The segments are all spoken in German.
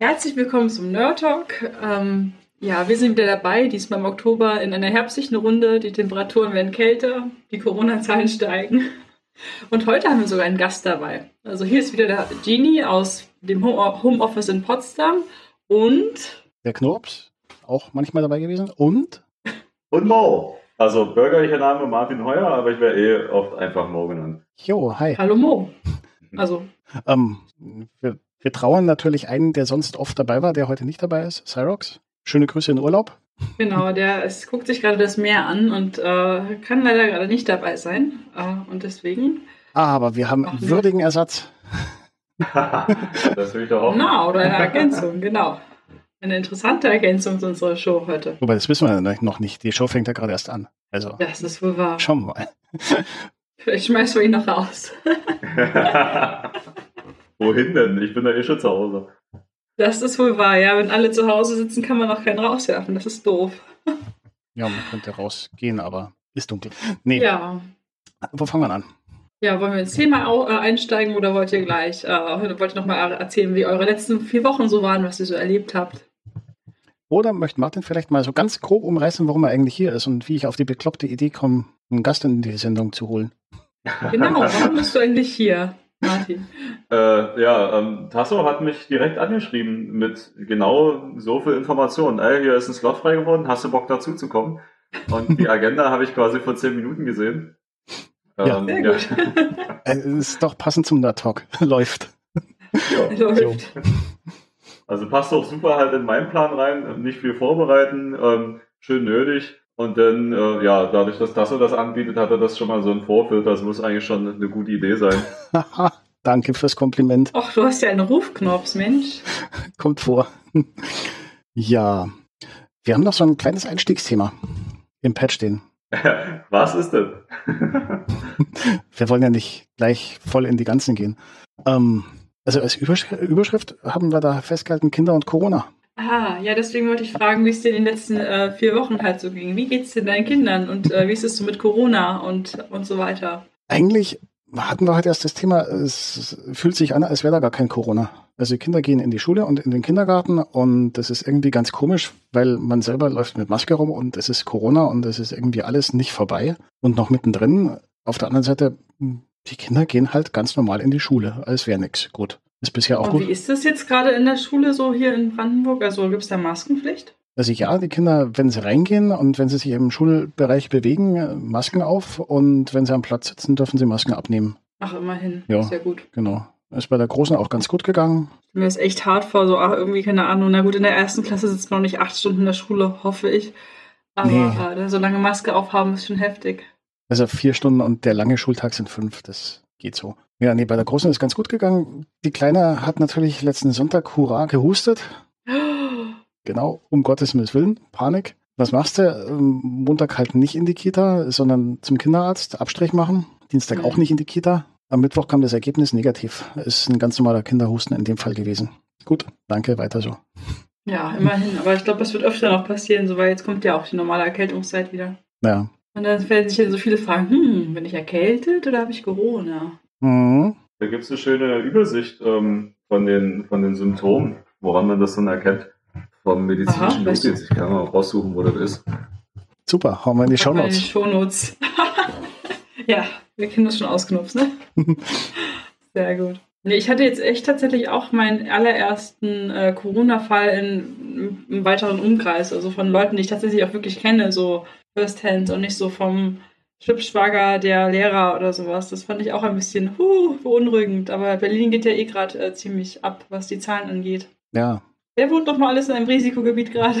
Herzlich willkommen zum Nerd Talk. Ähm, ja, wir sind wieder dabei, diesmal im Oktober in einer herbstlichen Runde. Die Temperaturen werden kälter, die Corona-Zahlen steigen. Und heute haben wir sogar einen Gast dabei. Also hier ist wieder der Genie aus dem Homeoffice in Potsdam und der Knurps, auch manchmal dabei gewesen. Und? Und Mo. Also bürgerlicher Name Martin Heuer, aber ich werde eh oft einfach Mo genannt. Jo, hi. Hallo Mo. Also. ähm, wir, wir trauern natürlich einen, der sonst oft dabei war, der heute nicht dabei ist, Cyrox. Schöne Grüße in Urlaub. Genau, der es guckt sich gerade das Meer an und äh, kann leider gerade nicht dabei sein. Äh, und deswegen. Aber wir haben einen würdigen Ersatz. das will ich doch auch. Genau, oder eine Ergänzung, genau. Eine interessante Ergänzung zu unserer Show heute. Wobei, das wissen wir noch nicht. Die Show fängt ja gerade erst an. Also, das ist wohl wahr. Schauen wir mal. Vielleicht schmeißen wir ihn noch raus. Wohin denn? Ich bin da eh schon zu Hause. Das ist wohl wahr, ja. Wenn alle zu Hause sitzen, kann man auch keinen rauswerfen. Das ist doof. Ja, man könnte rausgehen, aber ist dunkel. Nee. Ja. Wo fangen wir an? Ja, wollen wir ins Thema äh, einsteigen oder wollt ihr gleich, äh, wollt ihr nochmal erzählen, wie eure letzten vier Wochen so waren, was ihr so erlebt habt? Oder möchte Martin vielleicht mal so ganz grob umreißen, warum er eigentlich hier ist und wie ich auf die bekloppte Idee komme, einen Gast in die Sendung zu holen? Genau, warum bist du eigentlich hier? Martin. Äh, ja, ähm, Tasso hat mich direkt angeschrieben mit genau so viel Informationen. Ey, hier ist ein Slot frei geworden, hast du Bock dazu zu kommen? Und die Agenda habe ich quasi vor zehn Minuten gesehen. Ja, ähm, sehr ja. gut. es ist doch passend zum Talk. Läuft. Ja. Läuft. Also passt auch super halt in meinen Plan rein. Nicht viel vorbereiten, ähm, schön nötig. Und dann, äh, ja, dadurch, dass Tasso das anbietet, hat er das schon mal so ein Vorfilter. Das muss eigentlich schon eine gute Idee sein. Danke fürs Kompliment. Ach, du hast ja einen Rufknopf, Mensch. Kommt vor. ja, wir haben noch so ein kleines Einstiegsthema im Patch stehen. Was ist denn? wir wollen ja nicht gleich voll in die Ganzen gehen. Ähm, also als Übersch Überschrift haben wir da festgehalten Kinder und Corona. Aha, ja, deswegen wollte ich fragen, wie es dir in den letzten äh, vier Wochen halt so ging. Wie geht es denn deinen Kindern und äh, wie ist es so mit Corona und, und so weiter? Eigentlich hatten wir heute erst das Thema, es fühlt sich an, als wäre da gar kein Corona. Also die Kinder gehen in die Schule und in den Kindergarten und das ist irgendwie ganz komisch, weil man selber läuft mit Maske rum und es ist Corona und es ist irgendwie alles nicht vorbei und noch mittendrin. Auf der anderen Seite, die Kinder gehen halt ganz normal in die Schule, als wäre nichts. Gut. Ist bisher auch Und gut. Wie ist das jetzt gerade in der Schule so hier in Brandenburg? Also gibt es da Maskenpflicht? Also ja, die Kinder, wenn sie reingehen und wenn sie sich im Schulbereich bewegen, Masken auf und wenn sie am Platz sitzen, dürfen sie Masken abnehmen. Ach, immerhin. Ja, sehr gut. Genau. Ist bei der Großen auch ganz gut gegangen. Mir ist echt hart vor, so ach, irgendwie, keine Ahnung. Na gut, in der ersten Klasse sitzt man noch nicht acht Stunden in der Schule, hoffe ich. Aber nee. äh, so lange Maske aufhaben ist schon heftig. Also vier Stunden und der lange Schultag sind fünf, das geht so. Ja, nee, bei der Großen ist ganz gut gegangen. Die Kleine hat natürlich letzten Sonntag hurra gehustet. genau, um Gottes Willen, Panik. Was machst du? Ähm, Montag halt nicht in die Kita, sondern zum Kinderarzt, Abstrich machen. Dienstag mhm. auch nicht in die Kita. Am Mittwoch kam das Ergebnis negativ. Ist ein ganz normaler Kinderhusten in dem Fall gewesen. Gut, danke, weiter so. Ja, immerhin. Aber ich glaube, das wird öfter noch passieren, so weil jetzt kommt ja auch die normale Erkältungszeit wieder. Ja. Und dann werden sich ja so viele fragen, hm, bin ich erkältet oder habe ich Corona? Mhm. Da gibt es eine schöne Übersicht ähm, von, den, von den Symptomen, woran man das dann erkennt. Vom medizinischen Notiz. Ich kann mal raussuchen, wo das ist. Super, hauen wir in die Shownotes. In die Shownotes. ja, wir kennen das schon ausknopft, ne? Sehr gut. Nee, ich hatte jetzt echt tatsächlich auch meinen allerersten äh, Corona-Fall in, im weiteren Umkreis, also von Leuten, die ich tatsächlich auch wirklich kenne, so firsthand und nicht so vom Schwibschwager der Lehrer oder sowas. Das fand ich auch ein bisschen huh, beunruhigend. Aber Berlin geht ja eh gerade äh, ziemlich ab, was die Zahlen angeht. Ja. Wer wohnt doch mal alles in einem Risikogebiet gerade?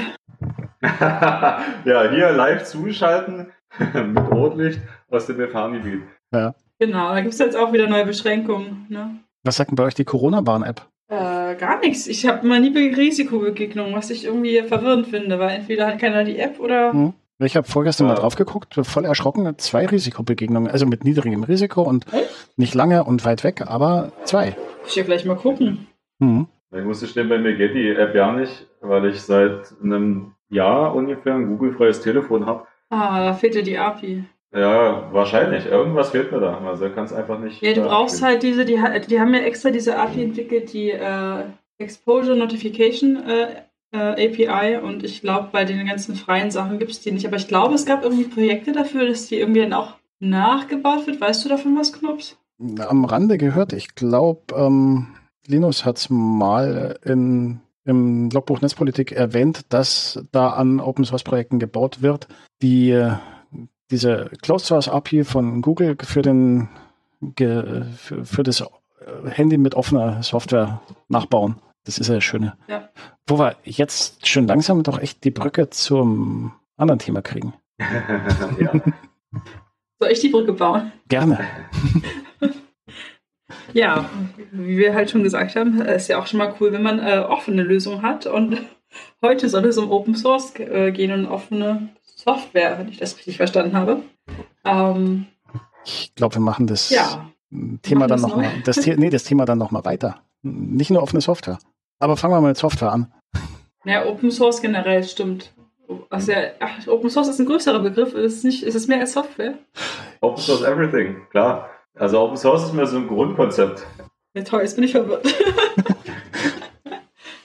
ja, hier live zuschalten mit Rotlicht aus dem Gefahrengebiet. Ja. Genau, da gibt es jetzt auch wieder neue Beschränkungen. Ne? Was sagt denn bei euch die Corona-Bahn-App? Äh, gar nichts. Ich habe mal nie Risikobegegnungen, was ich irgendwie verwirrend finde, weil entweder hat keiner die App oder hm. Ich habe vorgestern ja. mal drauf geguckt, voll erschrocken, zwei Risikobegegnungen, also mit niedrigem Risiko und Echt? nicht lange und weit weg, aber zwei. Ich ja gleich mal gucken. Mhm. Ich muss gestehen, bei mir geht die App ja nicht, weil ich seit einem Jahr ungefähr ein Google-freies Telefon habe. Ah, da fehlt dir die API. Ja, wahrscheinlich. Irgendwas fehlt mir da. Also kann es einfach nicht. Ja, du brauchst halt diese, die, die haben ja extra diese API entwickelt, die äh, Exposure Notification äh, äh, API und ich glaube, bei den ganzen freien Sachen gibt es die nicht. Aber ich glaube, es gab irgendwie Projekte dafür, dass die irgendwie dann auch nachgebaut wird. Weißt du davon was, Knops? Am Rande gehört. Ich glaube, ähm, Linus hat es mal in, im Logbuch Netzpolitik erwähnt, dass da an Open Source Projekten gebaut wird, die diese Closed Source API von Google für den für, für das Handy mit offener Software nachbauen. Das ist ja das Schöne. Ja. Wo wir jetzt schon langsam doch echt die Brücke zum anderen Thema kriegen. ja. Soll ich die Brücke bauen? Gerne. ja, wie wir halt schon gesagt haben, ist ja auch schon mal cool, wenn man äh, offene Lösungen hat. Und heute soll es um Open Source äh, gehen und offene Software, wenn ich das richtig verstanden habe. Ähm, ich glaube, wir machen das ja, Thema machen dann noch, mal, das, nee, das Thema dann noch mal weiter. Nicht nur offene Software. Aber fangen wir mal mit Software an. Ja, Open Source generell stimmt. Also ach, Open Source ist ein größerer Begriff. Ist es, nicht, ist es mehr als Software? Open Source Everything, klar. Also Open Source ist mehr so ein Grundkonzept. Ja, toll, jetzt bin ich verwirrt.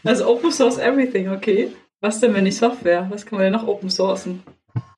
also Open Source Everything, okay. Was denn, wenn nicht Software? Was kann man denn noch Open Sourcen?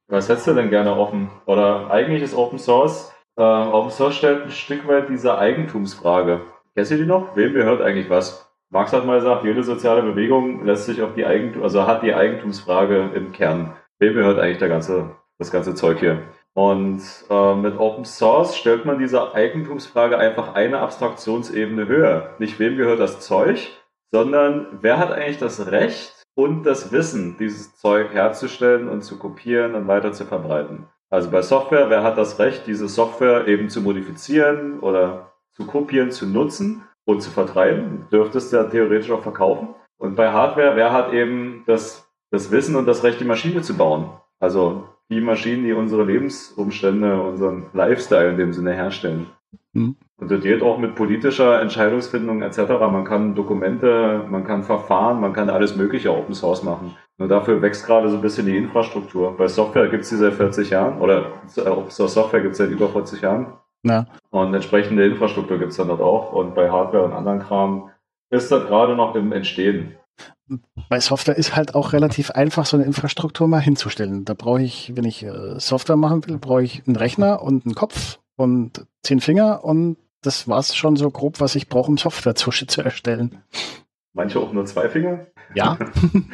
Was hättest du denn gerne offen? Oder eigentlich ist Open Source, äh, Open Source stellt ein Stück weit diese Eigentumsfrage. Kennst du die noch? Wem gehört eigentlich was? Marx hat mal gesagt, jede soziale Bewegung lässt sich auf die Eigentum, also hat die Eigentumsfrage im Kern. Wem gehört eigentlich der ganze, das ganze Zeug hier? Und äh, mit Open Source stellt man diese Eigentumsfrage einfach eine Abstraktionsebene höher. Nicht wem gehört das Zeug, sondern wer hat eigentlich das Recht und das Wissen, dieses Zeug herzustellen und zu kopieren und weiter zu verbreiten. Also bei Software, wer hat das Recht, diese Software eben zu modifizieren oder zu kopieren, zu nutzen und zu vertreiben, dürftest du ja theoretisch auch verkaufen. Und bei Hardware, wer hat eben das, das Wissen und das Recht, die Maschine zu bauen? Also die Maschinen, die unsere Lebensumstände, unseren Lifestyle in dem Sinne herstellen. Mhm. Und das geht auch mit politischer Entscheidungsfindung etc. Man kann Dokumente, man kann Verfahren, man kann alles Mögliche Open Source machen. Nur dafür wächst gerade so ein bisschen die Infrastruktur. Bei Software gibt es die seit 40 Jahren oder Open Source Software gibt es seit über 40 Jahren. Ja. Und entsprechende Infrastruktur gibt es dann dort auch. Und bei Hardware und anderen Kram ist das gerade noch im Entstehen. Bei Software ist halt auch relativ einfach, so eine Infrastruktur mal hinzustellen. Da brauche ich, wenn ich äh, Software machen will, brauche ich einen Rechner und einen Kopf und zehn Finger und das war es schon so grob, was ich brauche, um Software zu, zu erstellen. Manche auch nur zwei Finger? Ja,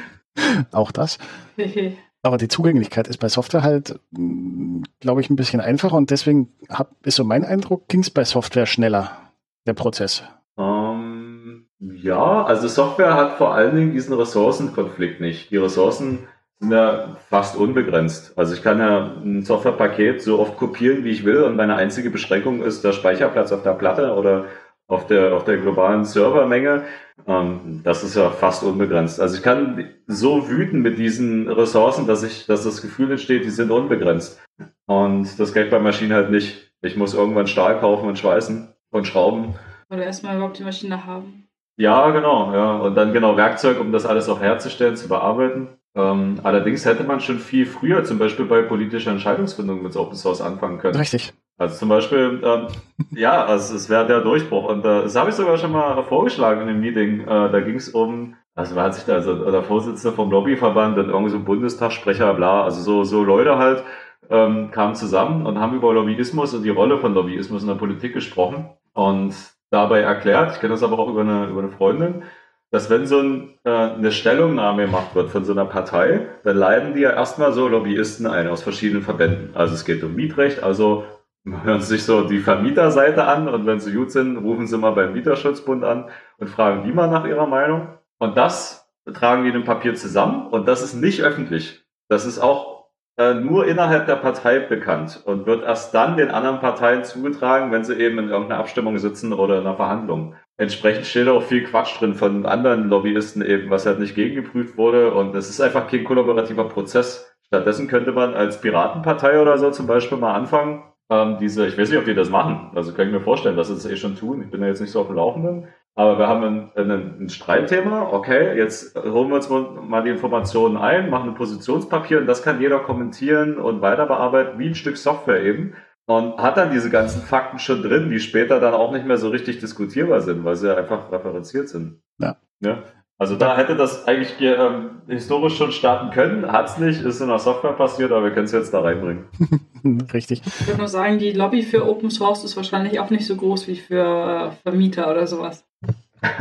auch das. Aber die Zugänglichkeit ist bei Software halt, mm, glaube ich, ein bisschen einfacher und deswegen hab, ist so mein Eindruck, ging es bei Software schneller, der Prozess. Um, ähm, ja, also Software hat vor allen Dingen diesen Ressourcenkonflikt nicht. Die Ressourcen sind ja fast unbegrenzt. Also ich kann ja ein Softwarepaket so oft kopieren, wie ich will und meine einzige Beschränkung ist der Speicherplatz auf der Platte oder auf der, auf der globalen Servermenge. Ähm, das ist ja fast unbegrenzt. Also ich kann so wüten mit diesen Ressourcen, dass ich, dass das Gefühl entsteht, die sind unbegrenzt. Und das geht bei Maschinen halt nicht. Ich muss irgendwann Stahl kaufen und schweißen und schrauben. Oder erstmal überhaupt die Maschine haben. Ja, genau, ja. Und dann genau Werkzeug, um das alles auch herzustellen, zu bearbeiten. Ähm, allerdings hätte man schon viel früher, zum Beispiel bei politischer Entscheidungsfindung mit Open Source anfangen können. Richtig. Also zum Beispiel, ähm, ja, also es wäre der Durchbruch. Und äh, das habe ich sogar schon mal vorgeschlagen in einem Meeting. Äh, da ging es um, also wer hat sich da, also der Vorsitzende vom Lobbyverband und irgendwie so ein Bundestagssprecher, bla, also so, so Leute halt, ähm, kamen zusammen und haben über Lobbyismus und die Rolle von Lobbyismus in der Politik gesprochen und dabei erklärt, ich kenne das aber auch über eine, über eine Freundin, dass wenn so ein, äh, eine Stellungnahme gemacht wird von so einer Partei, dann leiten die ja erstmal so Lobbyisten ein aus verschiedenen Verbänden. Also es geht um Mietrecht, also hören sich so die Vermieterseite an und wenn sie gut sind, rufen Sie mal beim Mieterschutzbund an und fragen die mal nach ihrer Meinung. Und das tragen die in einem Papier zusammen und das ist nicht öffentlich. Das ist auch äh, nur innerhalb der Partei bekannt und wird erst dann den anderen Parteien zugetragen, wenn sie eben in irgendeiner Abstimmung sitzen oder in einer Verhandlung. Entsprechend steht auch viel Quatsch drin von anderen Lobbyisten eben, was halt nicht gegengeprüft wurde und es ist einfach kein kollaborativer Prozess. Stattdessen könnte man als Piratenpartei oder so zum Beispiel mal anfangen, ähm, diese, ich weiß nicht, ob die das machen. Also kann ich mir vorstellen, dass sie das eh schon tun. Ich bin ja jetzt nicht so auf dem Laufenden. Aber wir haben ein, ein, ein Streitthema. Okay, jetzt holen wir uns mal die Informationen ein, machen ein Positionspapier und das kann jeder kommentieren und weiter bearbeiten, wie ein Stück Software eben. und hat dann diese ganzen Fakten schon drin, die später dann auch nicht mehr so richtig diskutierbar sind, weil sie einfach referenziert sind. Ja. ja? Also da hätte das eigentlich ähm, historisch schon starten können, hat es nicht, ist in der Software passiert, aber wir können es jetzt da reinbringen. Richtig. Ich würde nur sagen, die Lobby für Open Source ist wahrscheinlich auch nicht so groß wie für äh, Vermieter oder sowas.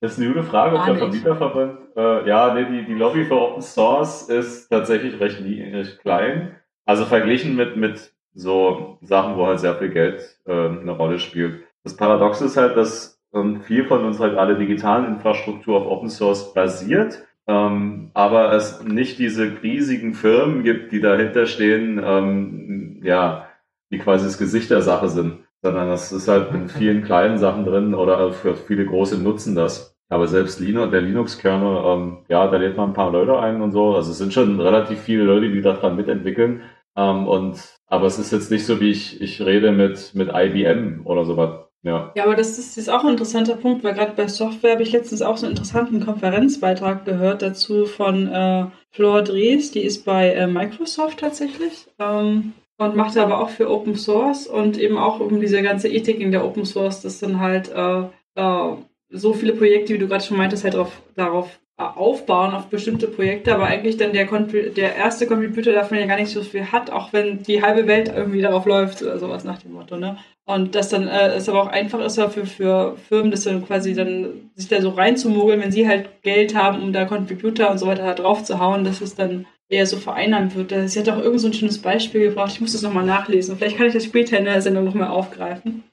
Das ist eine gute Frage, ob der Vermieterverband. Äh, ja, nee, die, die Lobby für Open Source ist tatsächlich recht, recht klein. Also verglichen mit, mit so Sachen, wo halt sehr viel Geld äh, eine Rolle spielt. Das Paradox ist halt, dass viel von unserer halt alle digitalen Infrastruktur auf Open Source basiert, ähm, aber es nicht diese riesigen Firmen gibt, die dahinter stehen, ähm, ja, die quasi das Gesicht der Sache sind, sondern das ist halt in vielen kleinen Sachen drin oder für viele große nutzen das. Aber selbst Linux, der Linux-Kernel, ähm, ja, da lädt man ein paar Leute ein und so. Also es sind schon relativ viele Leute, die daran mitentwickeln. Ähm, und, aber es ist jetzt nicht so, wie ich, ich rede mit, mit IBM oder sowas. Ja. ja, aber das ist, ist auch ein interessanter Punkt, weil gerade bei Software habe ich letztens auch so einen interessanten Konferenzbeitrag gehört dazu von äh, Flor Drees, die ist bei äh, Microsoft tatsächlich ähm, und macht aber auch für Open Source und eben auch um diese ganze Ethik in der Open Source, das dann halt äh, äh so viele Projekte, wie du gerade schon meintest, halt darauf, darauf aufbauen, auf bestimmte Projekte, aber eigentlich dann der, der erste Computer davon ja gar nicht so viel hat, auch wenn die halbe Welt irgendwie darauf läuft oder sowas nach dem Motto, ne? Und dass dann äh, es aber auch einfach ist für, für Firmen, das dann quasi dann sich da so reinzumogeln, wenn sie halt Geld haben, um da Computer und so weiter da drauf zu hauen, dass es dann eher so vereinnahmt wird. Sie hat auch irgend so ein schönes Beispiel gebracht, ich muss das nochmal nachlesen. Vielleicht kann ich das später in der Sendung nochmal aufgreifen.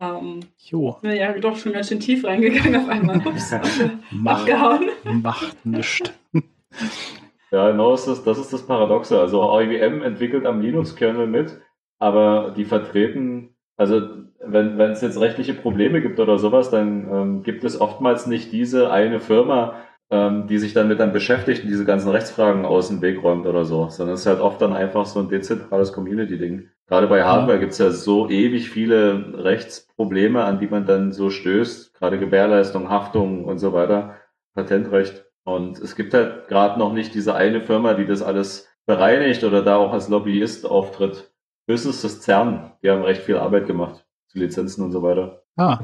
Ähm, jo. Bin ja doch schon ganz schön tief reingegangen auf einmal. Ups, Mach, abgehauen. Macht nichts. Ja, genau, das ist, das ist das Paradoxe. Also IBM entwickelt am Linux-Kernel mit, aber die vertreten, also wenn, wenn es jetzt rechtliche Probleme gibt oder sowas, dann ähm, gibt es oftmals nicht diese eine Firma, ähm, die sich dann mit dann beschäftigt und diese ganzen Rechtsfragen aus dem Weg räumt oder so, sondern es ist halt oft dann einfach so ein dezentrales Community-Ding. Gerade bei Hardware gibt es ja so ewig viele Rechtsprobleme, an die man dann so stößt, gerade Gewährleistung, Haftung und so weiter, Patentrecht. Und es gibt halt gerade noch nicht diese eine Firma, die das alles bereinigt oder da auch als Lobbyist auftritt. Höchstens das CERN, die haben recht viel Arbeit gemacht zu Lizenzen und so weiter. Ah.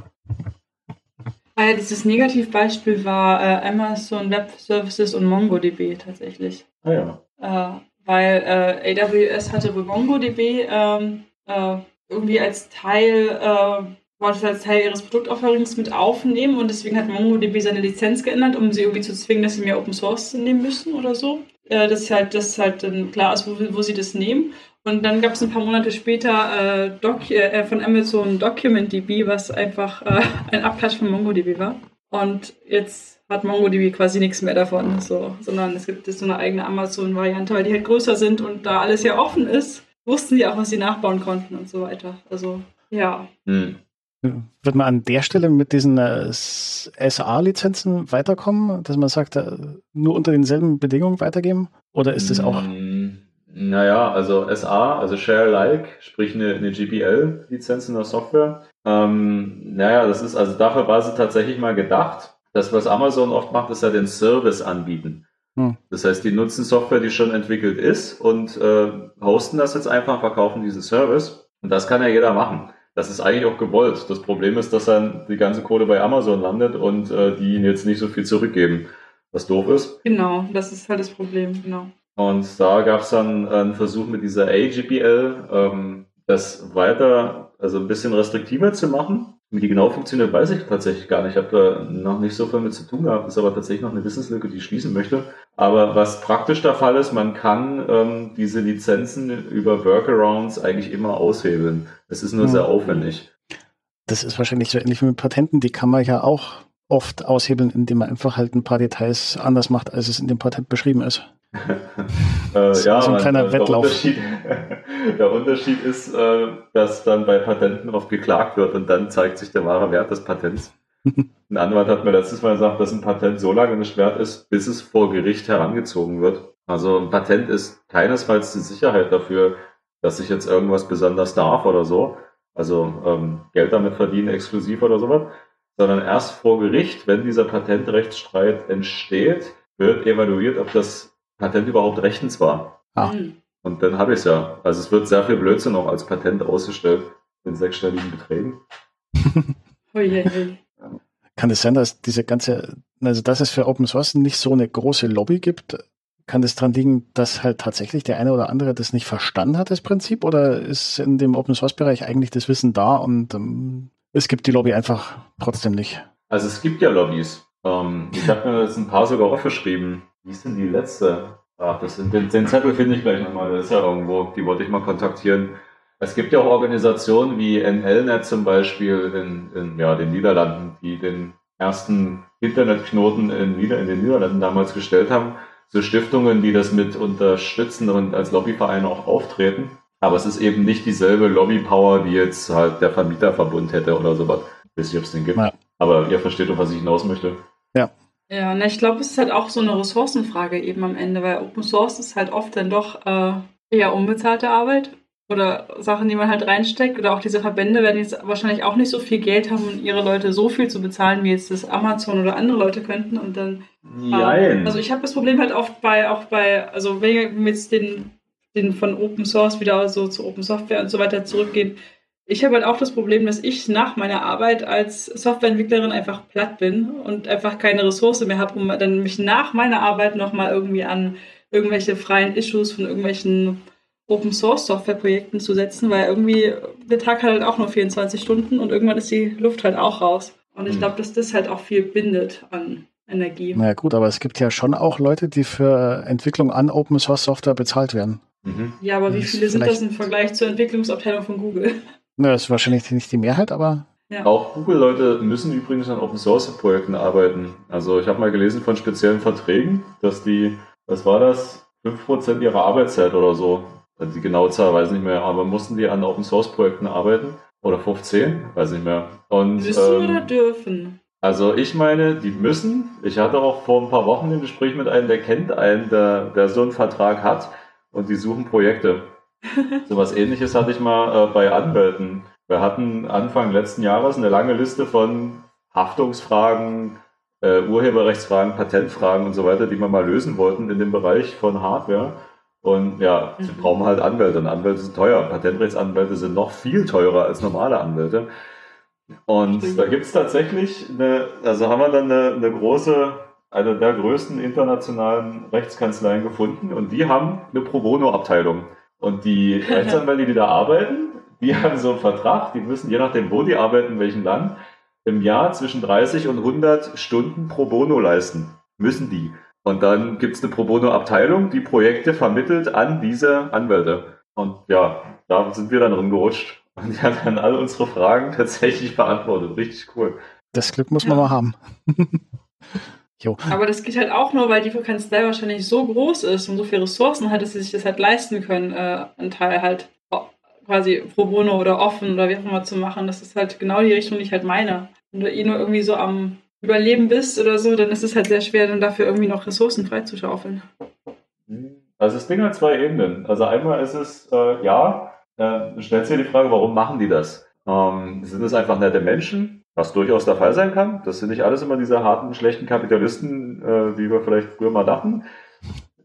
Ja, dieses Negativbeispiel war äh, Amazon Web Services und MongoDB tatsächlich. Ah ja. Äh, weil äh, AWS hatte wohl MongoDB ähm, äh, irgendwie als Teil, äh, wollte als Teil ihres Produktofferings mit aufnehmen und deswegen hat MongoDB seine Lizenz geändert, um sie irgendwie zu zwingen, dass sie mehr Open Source nehmen müssen oder so. Äh, dass halt, dass halt dann klar ist, wo, wo sie das nehmen. Und dann gab es ein paar Monate später äh, Doc, äh, von Amazon DocumentDB, was einfach äh, ein Abklatsch von MongoDB war. Und jetzt hat MongoDB quasi nichts mehr davon, so, sondern es gibt jetzt so eine eigene Amazon-Variante, weil die halt größer sind und da alles ja offen ist, wussten die auch, was sie nachbauen konnten und so weiter. Also, ja. Hm. Wird man an der Stelle mit diesen äh, SA-Lizenzen weiterkommen, dass man sagt, äh, nur unter denselben Bedingungen weitergeben? Oder ist das auch. Hm, naja, also SA, also Share-alike, sprich eine, eine GPL-Lizenz in der Software. Ähm, naja, das ist, also dafür war sie tatsächlich mal gedacht. Das, was Amazon oft macht, ist ja den Service anbieten. Hm. Das heißt, die nutzen Software, die schon entwickelt ist und äh, hosten das jetzt einfach, verkaufen diesen Service. Und das kann ja jeder machen. Das ist eigentlich auch gewollt. Das Problem ist, dass dann die ganze Kohle bei Amazon landet und äh, die ihnen jetzt nicht so viel zurückgeben. Was doof ist. Genau, das ist halt das Problem, genau. Und da gab es dann einen Versuch mit dieser AGPL, ähm, das weiter, also ein bisschen restriktiver zu machen. Wie die genau funktioniert, weiß ich tatsächlich gar nicht. Ich habe da noch nicht so viel mit zu tun gehabt. Ist aber tatsächlich noch eine Wissenslücke, die ich schließen möchte. Aber was praktisch der Fall ist, man kann ähm, diese Lizenzen über Workarounds eigentlich immer aushebeln. Es ist nur mhm. sehr aufwendig. Das ist wahrscheinlich so ähnlich wie mit Patenten. Die kann man ja auch oft aushebeln, indem man einfach halt ein paar Details anders macht, als es in dem Patent beschrieben ist. Äh, ja, so ein kleiner man, Wettlauf. Der Unterschied, der Unterschied ist, äh, dass dann bei Patenten oft geklagt wird und dann zeigt sich der wahre Wert des Patents. ein Anwalt hat mir letztes Mal gesagt, dass ein Patent so lange nicht wert ist, bis es vor Gericht herangezogen wird. Also ein Patent ist keinesfalls die Sicherheit dafür, dass ich jetzt irgendwas besonders darf oder so. Also ähm, Geld damit verdienen exklusiv oder sowas. Sondern erst vor Gericht, wenn dieser Patentrechtsstreit entsteht, wird evaluiert, ob das Patent überhaupt rechtens war. Ah. Hm. Und dann habe ich es ja. Also es wird sehr viel Blödsinn auch als Patent ausgestellt in sechsstelligen Beträgen. Kann es sein, dass diese ganze, also dass es für Open Source nicht so eine große Lobby gibt? Kann das daran liegen, dass halt tatsächlich der eine oder andere das nicht verstanden hat, das Prinzip? Oder ist in dem Open Source Bereich eigentlich das Wissen da und ähm, es gibt die Lobby einfach trotzdem nicht? Also es gibt ja Lobbys. Ähm, ich habe mir jetzt ein paar sogar aufgeschrieben. Wie ist denn die letzte? Ach, das sind, den, den Zettel finde ich gleich nochmal, der ist ja irgendwo, die wollte ich mal kontaktieren. Es gibt ja auch Organisationen wie NLNet zum Beispiel in, in ja, den Niederlanden, die den ersten Internetknoten in, in den Niederlanden damals gestellt haben. So Stiftungen, die das mit unterstützen und als Lobbyverein auch auftreten. Aber es ist eben nicht dieselbe Lobbypower, wie jetzt halt der Vermieterverbund hätte oder sowas. Ich weiß nicht, ob es den gibt. Ja. Aber ihr versteht doch, was ich hinaus möchte. Ja. Ja, na, ich glaube, es ist halt auch so eine Ressourcenfrage eben am Ende, weil Open Source ist halt oft dann doch äh, eher unbezahlte Arbeit oder Sachen, die man halt reinsteckt. Oder auch diese Verbände werden jetzt wahrscheinlich auch nicht so viel Geld haben, um ihre Leute so viel zu bezahlen, wie jetzt das Amazon oder andere Leute könnten. Und dann. Nein. Äh, also ich habe das Problem halt oft bei, auch bei, also wenn wir jetzt den, den von Open Source wieder so zu Open Software und so weiter zurückgehen, ich habe halt auch das Problem, dass ich nach meiner Arbeit als Softwareentwicklerin einfach platt bin und einfach keine Ressource mehr habe, um dann mich nach meiner Arbeit nochmal irgendwie an irgendwelche freien Issues von irgendwelchen Open Source Software Projekten zu setzen, weil irgendwie der Tag hat halt auch nur 24 Stunden und irgendwann ist die Luft halt auch raus. Und ich hm. glaube, dass das halt auch viel bindet an Energie. Na naja, gut, aber es gibt ja schon auch Leute, die für Entwicklung an Open Source Software bezahlt werden. Mhm. Ja, aber wie viele sind das im Vergleich zur Entwicklungsabteilung von Google? Na, das ist wahrscheinlich nicht die Mehrheit, aber. Ja. Auch Google-Leute müssen übrigens an Open Source-Projekten arbeiten. Also ich habe mal gelesen von speziellen Verträgen, dass die, was war das, 5% ihrer Arbeitszeit oder so also die genaue Zahl weiß ich nicht mehr, aber mussten die an Open Source Projekten arbeiten? Oder 15? Weiß nicht mehr. Und, müssen ähm, oder dürfen? Also ich meine, die müssen. Ich hatte auch vor ein paar Wochen ein Gespräch mit einem, der kennt einen, der, der so einen Vertrag hat und die suchen Projekte. So was ähnliches hatte ich mal äh, bei Anwälten. Wir hatten Anfang letzten Jahres eine lange Liste von Haftungsfragen, äh, Urheberrechtsfragen, Patentfragen und so weiter, die wir mal lösen wollten in dem Bereich von Hardware. Und ja, sie mhm. brauchen halt Anwälte und Anwälte sind teuer. Patentrechtsanwälte sind noch viel teurer als normale Anwälte. Und da gibt es tatsächlich eine, also haben wir dann eine, eine große, eine der größten internationalen Rechtskanzleien gefunden und die haben eine Pro Bono-Abteilung. Und die Rechtsanwälte, die da arbeiten, die haben so einen Vertrag, die müssen je nachdem, wo die arbeiten, in welchem Land, im Jahr zwischen 30 und 100 Stunden pro Bono leisten. Müssen die. Und dann gibt es eine Pro Bono-Abteilung, die Projekte vermittelt an diese Anwälte. Und ja, da sind wir dann rumgerutscht. Und die hat dann alle unsere Fragen tatsächlich beantwortet. Richtig cool. Das Glück muss man ja. mal haben. Jo. Aber das geht halt auch nur, weil die Kanzlei wahrscheinlich so groß ist und so viele Ressourcen hat, dass sie sich das halt leisten können, äh, einen Teil halt quasi pro bono oder offen oder wie auch immer zu machen. Das ist halt genau die Richtung, die ich halt meine. Wenn du eh nur irgendwie so am Überleben bist oder so, dann ist es halt sehr schwer, dann dafür irgendwie noch Ressourcen freizuschaufeln. Also das Ding hat zwei Ebenen. Also einmal ist es, äh, ja, äh, stellt sich die Frage, warum machen die das? Ähm, sind es einfach nette Menschen, was durchaus der Fall sein kann? Das sind nicht alles immer diese harten, schlechten Kapitalisten, äh, wie wir vielleicht früher mal dachten.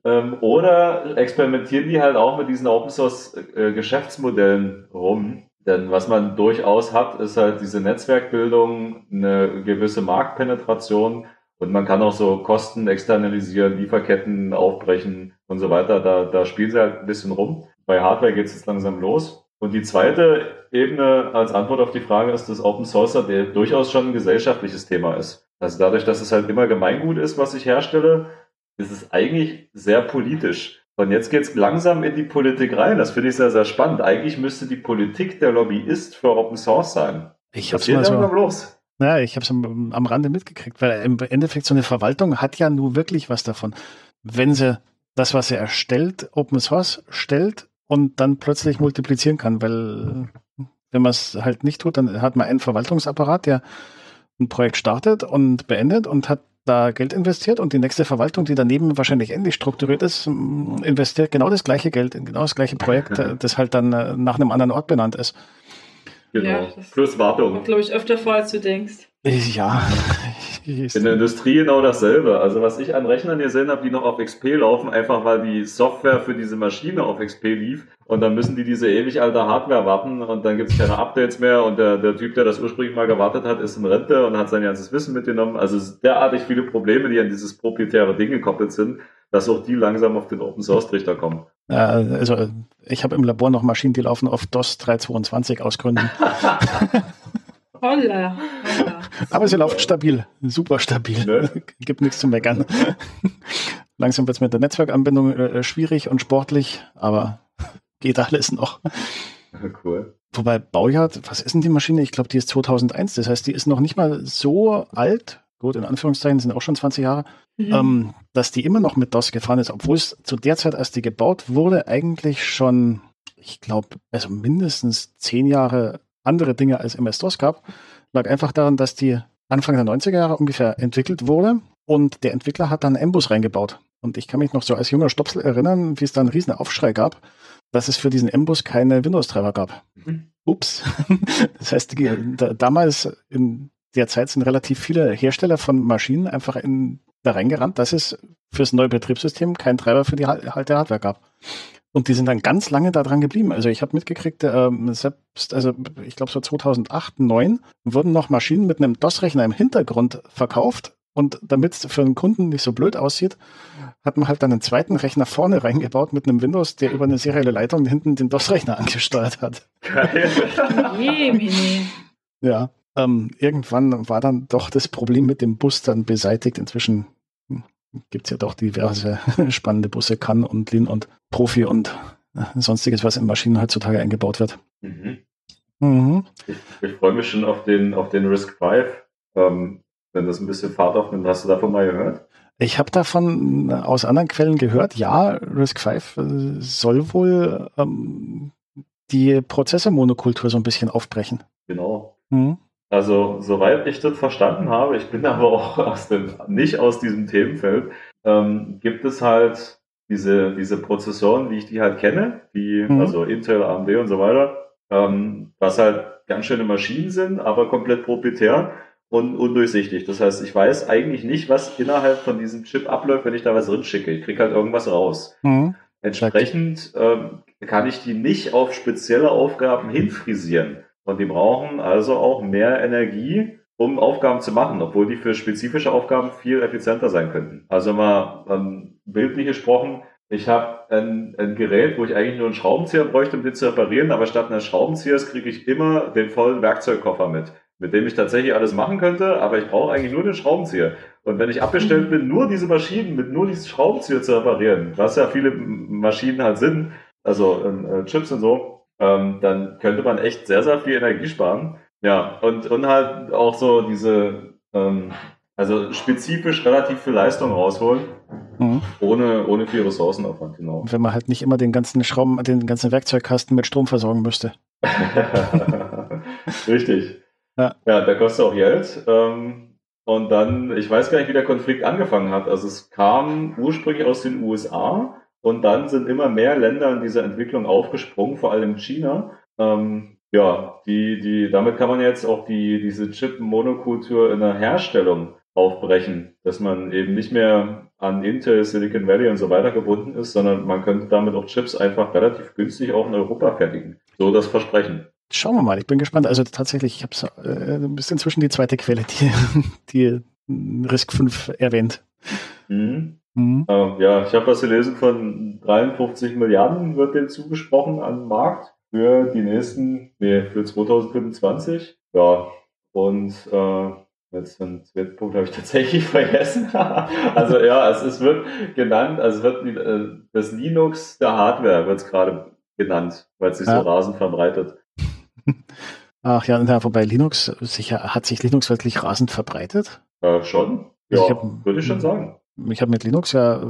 Ähm, oder experimentieren die halt auch mit diesen Open Source äh, Geschäftsmodellen rum, denn was man durchaus hat, ist halt diese Netzwerkbildung, eine gewisse Marktpenetration und man kann auch so Kosten externalisieren, Lieferketten aufbrechen und so weiter. Da, da spielen sie halt ein bisschen rum. Bei Hardware geht es jetzt langsam los. Und die zweite Ebene als Antwort auf die Frage ist, dass Open Source der durchaus schon ein gesellschaftliches Thema ist. Also dadurch, dass es halt immer Gemeingut ist, was ich herstelle, ist es eigentlich sehr politisch. Und jetzt geht es langsam in die Politik rein. Das finde ich sehr, sehr spannend. Eigentlich müsste die Politik der Lobbyist für Open Source sein. Ich habe es mal so, los. Ja, ich habe es am, am, Rande mitgekriegt, weil im Endeffekt so eine Verwaltung hat ja nur wirklich was davon. Wenn sie das, was sie erstellt, Open Source stellt und dann plötzlich multiplizieren kann, weil wenn man es halt nicht tut, dann hat man einen Verwaltungsapparat, der ein Projekt startet und beendet und hat da Geld investiert und die nächste Verwaltung, die daneben wahrscheinlich ähnlich strukturiert ist, investiert genau das gleiche Geld in genau das gleiche Projekt, das halt dann äh, nach einem anderen Ort benannt ist. Genau. Ja, Plus Wartung. glaube ich, öfter vor, als du denkst. Ja, In der Industrie genau dasselbe. Also was ich an Rechnern gesehen habe, die noch auf XP laufen, einfach weil die Software für diese Maschine auf XP lief und dann müssen die diese ewig alte Hardware warten und dann gibt es keine Updates mehr und der, der Typ, der das ursprünglich mal gewartet hat, ist in Rente und hat sein ganzes Wissen mitgenommen. Also es derartig viele Probleme, die an dieses proprietäre Ding gekoppelt sind, dass auch die langsam auf den Open Source Trichter kommen. also ich habe im Labor noch Maschinen, die laufen auf DOS 322 aus Gründen. Holla, holla. Aber sie läuft stabil, super stabil. Ne? Gibt nichts zu meckern. Langsam wird es mit der Netzwerkanbindung äh, schwierig und sportlich, aber geht alles noch. Cool. Wobei Baujahr, was ist denn die Maschine? Ich glaube, die ist 2001. Das heißt, die ist noch nicht mal so alt. Gut, in Anführungszeichen sind auch schon 20 Jahre. Mhm. Ähm, dass die immer noch mit DOS gefahren ist, obwohl es zu der Zeit, als die gebaut wurde, eigentlich schon, ich glaube, also mindestens 10 Jahre andere Dinge als MS-DOS gab, lag einfach daran, dass die Anfang der 90er Jahre ungefähr entwickelt wurde und der Entwickler hat dann Embus reingebaut. Und ich kann mich noch so als junger Stopsel erinnern, wie es da einen riesen Aufschrei gab, dass es für diesen Embus keine Windows-Treiber gab. Mhm. Ups. das heißt, da, damals in der Zeit sind relativ viele Hersteller von Maschinen einfach in, da reingerannt, dass es fürs neue Betriebssystem keinen Treiber für die alte Hardware gab. Und die sind dann ganz lange da dran geblieben. Also ich habe mitgekriegt, ähm, selbst, also ich glaube so 2008, 2009 wurden noch Maschinen mit einem DOS-Rechner im Hintergrund verkauft. Und damit es für einen Kunden nicht so blöd aussieht, hat man halt dann einen zweiten Rechner vorne reingebaut mit einem Windows, der über eine serielle Leitung hinten den DOS-Rechner angesteuert hat. Geil. ja, ähm, irgendwann war dann doch das Problem mit dem Bus dann beseitigt. Inzwischen gibt es ja doch diverse spannende Busse, Kann und Lin und Profi und äh, sonstiges, was in Maschinen heutzutage eingebaut wird. Mhm. Mhm. Ich, ich freue mich schon auf den, auf den Risk 5, ähm, wenn das ein bisschen Fahrt aufnimmt. Hast du davon mal gehört? Ich habe davon aus anderen Quellen gehört, ja, Risk 5 äh, soll wohl ähm, die Prozessormonokultur so ein bisschen aufbrechen. Genau. Mhm. Also, soweit ich das verstanden habe, ich bin aber auch aus dem, nicht aus diesem Themenfeld, ähm, gibt es halt diese, diese Prozessoren, wie ich die halt kenne, die, mhm. also Intel, AMD und so weiter, ähm, was halt ganz schöne Maschinen sind, aber komplett proprietär und undurchsichtig. Das heißt, ich weiß eigentlich nicht, was innerhalb von diesem Chip abläuft, wenn ich da was drin schicke. Ich kriege halt irgendwas raus. Mhm. Entsprechend ähm, kann ich die nicht auf spezielle Aufgaben hinfrisieren. Und die brauchen also auch mehr Energie, um Aufgaben zu machen, obwohl die für spezifische Aufgaben viel effizienter sein könnten. Also mal ähm, bildlich gesprochen, ich habe ein, ein Gerät, wo ich eigentlich nur einen Schraubenzieher bräuchte, um den zu reparieren, aber statt eines Schraubenziehers kriege ich immer den vollen Werkzeugkoffer mit, mit dem ich tatsächlich alles machen könnte, aber ich brauche eigentlich nur den Schraubenzieher. Und wenn ich abgestellt bin, nur diese Maschinen mit nur diesem Schraubenzieher zu reparieren, was ja viele Maschinen halt sind, also äh, Chips und so, ähm, dann könnte man echt sehr, sehr viel Energie sparen. Ja, und, und halt auch so diese, ähm, also spezifisch relativ viel Leistung rausholen, mhm. ohne, ohne viel Ressourcenaufwand, genau. Wenn man halt nicht immer den ganzen Schrauben, den ganzen Werkzeugkasten mit Strom versorgen müsste. Richtig. Ja. ja, der kostet auch Geld. Ähm, und dann, ich weiß gar nicht, wie der Konflikt angefangen hat. Also es kam ursprünglich aus den USA und dann sind immer mehr Länder in dieser Entwicklung aufgesprungen, vor allem China. Ähm, ja, die, die, damit kann man jetzt auch die, diese Chip-Monokultur in der Herstellung aufbrechen, dass man eben nicht mehr an Intel, Silicon Valley und so weiter gebunden ist, sondern man könnte damit auch Chips einfach relativ günstig auch in Europa fertigen. So das Versprechen. Schauen wir mal, ich bin gespannt. Also tatsächlich, ich habe äh, ein bisschen zwischen die zweite Quelle, die, die Risk 5 erwähnt. Mhm. Mhm. Ähm, ja, ich habe was gelesen von 53 Milliarden wird dem zugesprochen an Markt für die nächsten, nee, für 2025. Ja, und äh, jetzt den zweiten Punkt habe ich tatsächlich vergessen. also ja, es, es wird genannt, also es wird äh, das Linux der Hardware wird es gerade genannt, weil es sich ja. so rasend verbreitet. Ach ja, wobei Linux sicher hat sich Linux wirklich rasend verbreitet? Äh, schon. Also ja, würde ich schon sagen ich habe mit Linux ja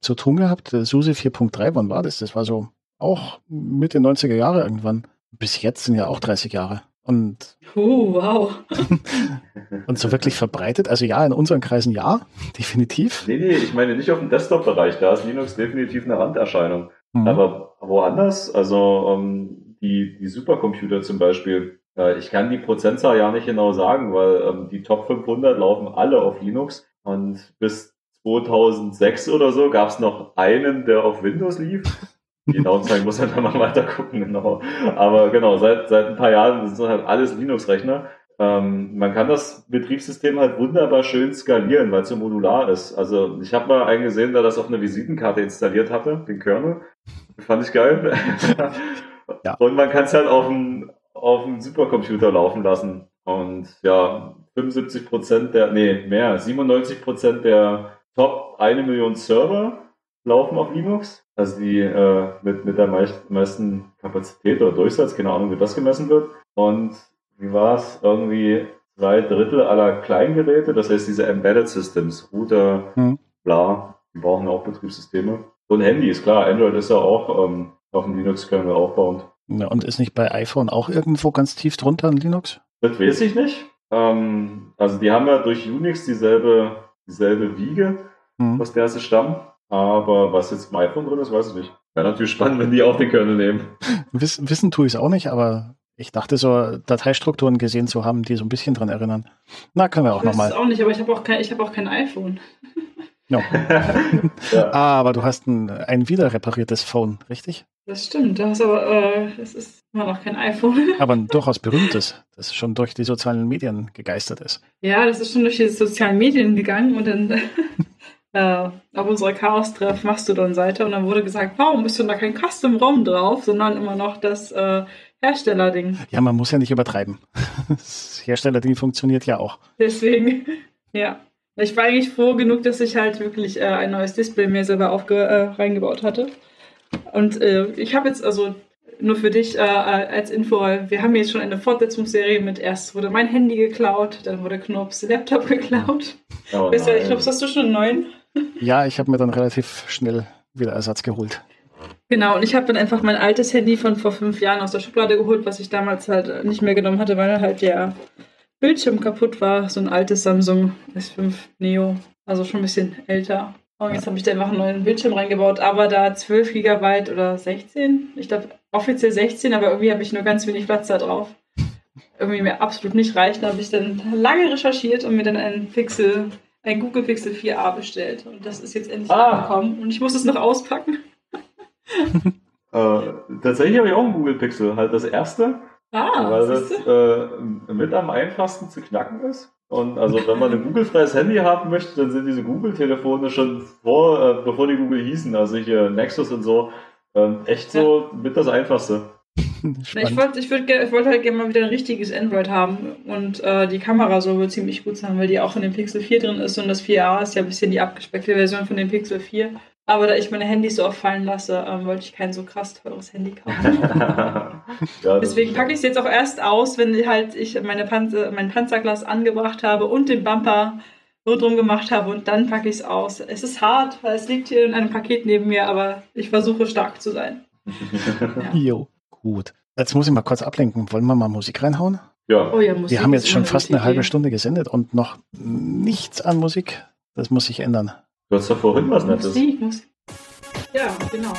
zu tun gehabt. SUSE 4.3, wann war das? Das war so auch Mitte 90er Jahre irgendwann. Bis jetzt sind ja auch 30 Jahre. Und, oh, wow. und so wirklich verbreitet, also ja, in unseren Kreisen ja, definitiv. Nee, nee, ich meine nicht auf dem Desktop-Bereich, da ist Linux definitiv eine Randerscheinung. Mhm. Aber woanders, also um, ähm, die, die Supercomputer zum Beispiel, Äh, ich kann die Prozentzahl ja nicht genau sagen, weil ähm, die Top 500 laufen alle auf Linux und bis 2006 oder so gab es noch einen, der auf Windows lief. Die Zahlen muss man dann mal weiter gucken, genau. Aber genau, seit, seit ein paar Jahren sind halt alles Linux-Rechner. Ähm, man kann das Betriebssystem halt wunderbar schön skalieren, weil es so modular ist. Also ich habe mal einen gesehen, der das auf einer Visitenkarte installiert hatte, den Kernel. Fand ich geil. ja. Und man kann es halt auf dem, auf dem Supercomputer laufen lassen. Und ja, 75 Prozent der, nee, mehr, 97 Prozent der Top eine Million Server laufen auf Linux. Also die äh, mit, mit der meisten Kapazität oder Durchsatz, keine Ahnung, wie das gemessen wird. Und wie war es, irgendwie zwei Drittel aller Kleingeräte, das heißt diese Embedded Systems, Router, hm. bla, die brauchen auch Betriebssysteme. Und Handy ist klar, Android ist ja auch ähm, auf dem Linux-Kernel aufbauend. Ja, und ist nicht bei iPhone auch irgendwo ganz tief drunter in Linux? Das weiß ich nicht. Ähm, also die haben ja durch Unix dieselbe, dieselbe Wiege, hm. aus der sie stammen. Aber was jetzt im iPhone drin ist, weiß ich nicht. Wäre natürlich spannend, wenn die auch den Kernel nehmen. Wissen, wissen tue ich es auch nicht, aber ich dachte so, Dateistrukturen gesehen zu haben, die so ein bisschen dran erinnern. Na, können wir auch nochmal. Ich weiß auch nicht, aber ich habe auch, kein, hab auch kein iPhone. No. ja. Ah, aber du hast ein, ein wieder repariertes Phone, richtig? Das stimmt, das aber äh, das ist immer noch kein iPhone. aber ein durchaus berühmtes, das schon durch die sozialen Medien gegeistert ist. Ja, das ist schon durch die sozialen Medien gegangen und dann äh, auf unserer Chaos-Treff Mastodon-Seite und dann wurde gesagt, warum bist du da kein Custom-ROM drauf, sondern immer noch das äh, Herstellerding. Ja, man muss ja nicht übertreiben. Das Herstellerding funktioniert ja auch. Deswegen, ja. Ich war eigentlich froh genug, dass ich halt wirklich äh, ein neues Display mir selber aufge äh, reingebaut hatte. Und äh, ich habe jetzt also nur für dich äh, als Info, wir haben jetzt schon eine Fortsetzungsserie mit erst wurde mein Handy geklaut, dann wurde Knops Laptop geklaut. Oh weißt du, Knops, hast du schon einen neuen? Ja, ich habe mir dann relativ schnell wieder Ersatz geholt. Genau, und ich habe dann einfach mein altes Handy von vor fünf Jahren aus der Schublade geholt, was ich damals halt nicht mehr genommen hatte, weil halt der Bildschirm kaputt war. So ein altes Samsung S5 Neo, also schon ein bisschen älter. Und jetzt habe ich da einfach einen neuen Bildschirm reingebaut, aber da 12 GB oder 16, ich glaube offiziell 16, aber irgendwie habe ich nur ganz wenig Platz da drauf. Irgendwie mir absolut nicht reicht. Da habe ich dann lange recherchiert und mir dann einen Pixel, ein Google Pixel 4a bestellt. Und das ist jetzt endlich ah. angekommen und ich muss es noch auspacken. äh, tatsächlich habe ich auch einen Google Pixel, halt das erste. Ah, weil das äh, mit am einfachsten zu knacken ist. Und also wenn man ein Google-freies Handy haben möchte, dann sind diese Google-Telefone schon vor, äh, bevor die Google hießen, also hier Nexus und so, ähm, echt so ja. mit das Einfachste. ich wollte ich würd, ich wollt halt gerne mal wieder ein richtiges Android haben und äh, die Kamera soll wohl ziemlich gut sein, weil die auch in dem Pixel 4 drin ist und das 4a ist ja ein bisschen die abgespeckte Version von dem Pixel 4. Aber da ich meine Handys so oft fallen lasse, ähm, wollte ich kein so krass teures Handy kaufen. ja, Deswegen packe ich es jetzt auch erst aus, wenn halt ich meine Panzer, mein Panzerglas angebracht habe und den Bumper drum gemacht habe und dann packe ich es aus. Es ist hart, weil es liegt hier in einem Paket neben mir, aber ich versuche stark zu sein. ja. Jo, gut. Jetzt muss ich mal kurz ablenken. Wollen wir mal Musik reinhauen? Ja. Oh ja Musik wir haben jetzt schon fast eine halbe Stunde gesendet und noch nichts an Musik. Das muss sich ändern. Du hast doch vorhin was Nettes. Musik, Musik. Ja, genau.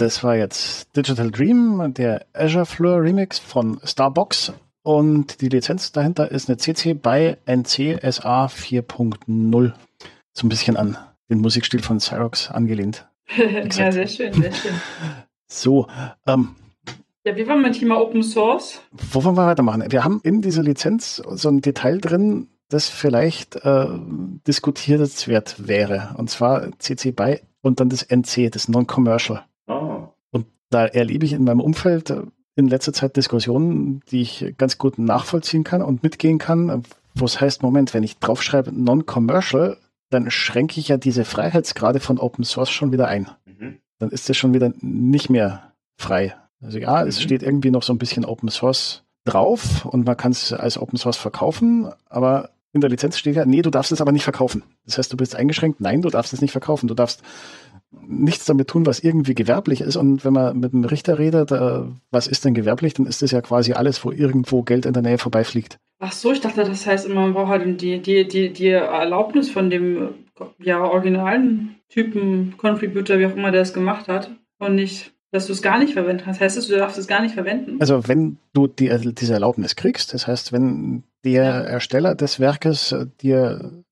Das war jetzt Digital Dream, der Azure Floor Remix von Starbox. Und die Lizenz dahinter ist eine CC by NC SA 4.0. So ein bisschen an den Musikstil von Cyrox angelehnt. ja, sehr schön, sehr schön. So, ähm, ja, wie war mein Thema Open Source? Wo wollen wir weitermachen? Wir haben in dieser Lizenz so ein Detail drin, das vielleicht äh, diskutierenswert wäre. Und zwar CC BY und dann das NC, das Non-Commercial. Oh. Und da erlebe ich in meinem Umfeld äh, in letzter Zeit Diskussionen, die ich ganz gut nachvollziehen kann und mitgehen kann, wo es heißt, Moment, wenn ich draufschreibe Non-Commercial, dann schränke ich ja diese Freiheitsgrade von Open Source schon wieder ein. Mhm. Dann ist es schon wieder nicht mehr frei. Also ja, es mhm. steht irgendwie noch so ein bisschen Open Source drauf und man kann es als Open Source verkaufen, aber in der Lizenz steht ja, nee, du darfst es aber nicht verkaufen. Das heißt, du bist eingeschränkt, nein, du darfst es nicht verkaufen. Du darfst nichts damit tun, was irgendwie gewerblich ist. Und wenn man mit einem Richter redet, äh, was ist denn gewerblich, dann ist das ja quasi alles, wo irgendwo Geld in der Nähe vorbeifliegt. Ach so, ich dachte, das heißt immer, man braucht halt die, die, die, die Erlaubnis von dem ja, originalen Typen Contributor, wie auch immer der es gemacht hat. Und nicht dass du es gar nicht verwenden kannst. Heißt das, du darfst es gar nicht verwenden? Also wenn du die, diese Erlaubnis kriegst, das heißt, wenn der ja. Ersteller des Werkes äh, dir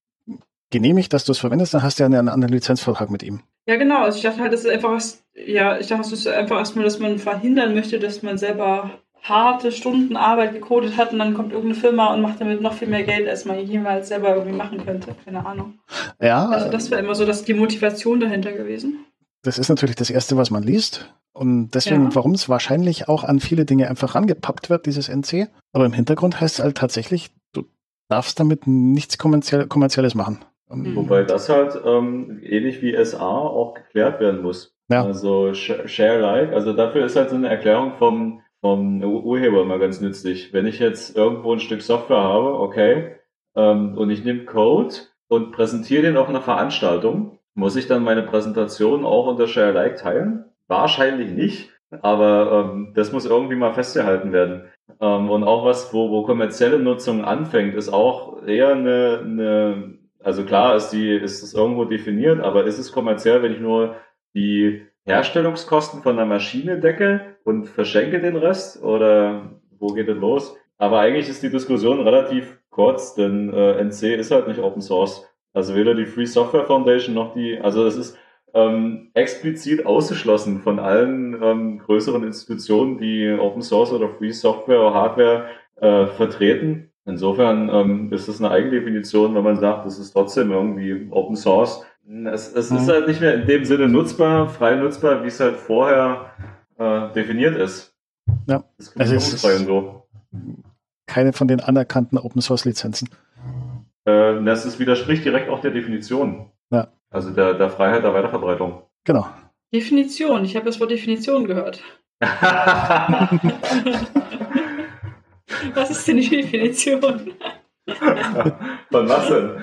genehmigt, dass du es verwendest, dann hast du ja einen anderen Lizenzvertrag mit ihm. Ja, genau. Also ich dachte halt, das ist einfach, ja, ich dachte, es ist einfach erstmal, dass man verhindern möchte, dass man selber harte Stunden Arbeit gecodet hat und dann kommt irgendeine Firma und macht damit noch viel mehr Geld, als man jemals selber irgendwie machen könnte. Keine Ahnung. Ja. Also das wäre immer so dass die Motivation dahinter gewesen. Das ist natürlich das Erste, was man liest. Und deswegen, ja. warum es wahrscheinlich auch an viele Dinge einfach rangepappt wird, dieses NC. Aber im Hintergrund heißt es halt tatsächlich, du darfst damit nichts kommerziell, Kommerzielles machen. Mhm. Wobei das halt ähm, ähnlich wie SA auch geklärt werden muss. Ja. Also Share Like, also dafür ist halt so eine Erklärung vom, vom Urheber immer ganz nützlich. Wenn ich jetzt irgendwo ein Stück Software habe, okay, ähm, und ich nehme Code und präsentiere den auf einer Veranstaltung, muss ich dann meine Präsentation auch unter Share Like teilen? Wahrscheinlich nicht, aber ähm, das muss irgendwie mal festgehalten werden. Ähm, und auch was, wo, wo kommerzielle Nutzung anfängt, ist auch eher eine, eine also klar ist die, ist es irgendwo definiert, aber ist es kommerziell, wenn ich nur die Herstellungskosten von der Maschine decke und verschenke den Rest oder wo geht denn los? Aber eigentlich ist die Diskussion relativ kurz, denn äh, NC ist halt nicht Open Source. Also weder die Free Software Foundation noch die, also es ist ähm, explizit ausgeschlossen von allen ähm, größeren Institutionen, die Open Source oder Free Software oder Hardware äh, vertreten. Insofern ähm, ist es eine Eigendefinition, wenn man sagt, es ist trotzdem irgendwie Open Source. Es, es mhm. ist halt nicht mehr in dem Sinne nutzbar, frei nutzbar, wie es halt vorher äh, definiert ist. Ja, es ist so. keine von den anerkannten Open Source Lizenzen. Äh, das ist, widerspricht direkt auch der Definition. Ja. Also der, der Freiheit der Weiterverbreitung. Genau. Definition. Ich habe das Wort Definition gehört. was ist denn die Definition? von was denn?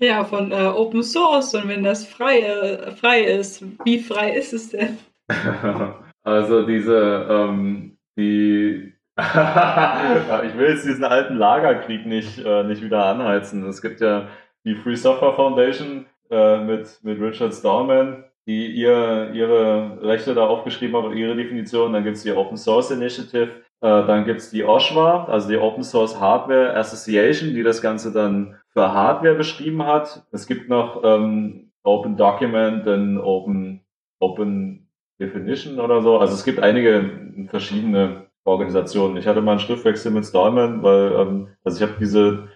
ja, von äh, Open Source und wenn das frei, äh, frei ist, wie frei ist es denn? also diese, ähm, die ich will jetzt diesen alten Lagerkrieg nicht, äh, nicht wieder anheizen. Es gibt ja die Free Software Foundation äh, mit, mit Richard Stallman, die ihr, ihre Rechte da aufgeschrieben haben, ihre Definition. Dann gibt es die Open Source Initiative. Äh, dann gibt es die OSHWA, also die Open Source Hardware Association, die das Ganze dann für Hardware beschrieben hat. Es gibt noch ähm, Open Document und Open, Open Definition oder so. Also es gibt einige verschiedene Organisationen. Ich hatte mal einen Schriftwechsel mit Stallman, weil ähm, also ich habe diese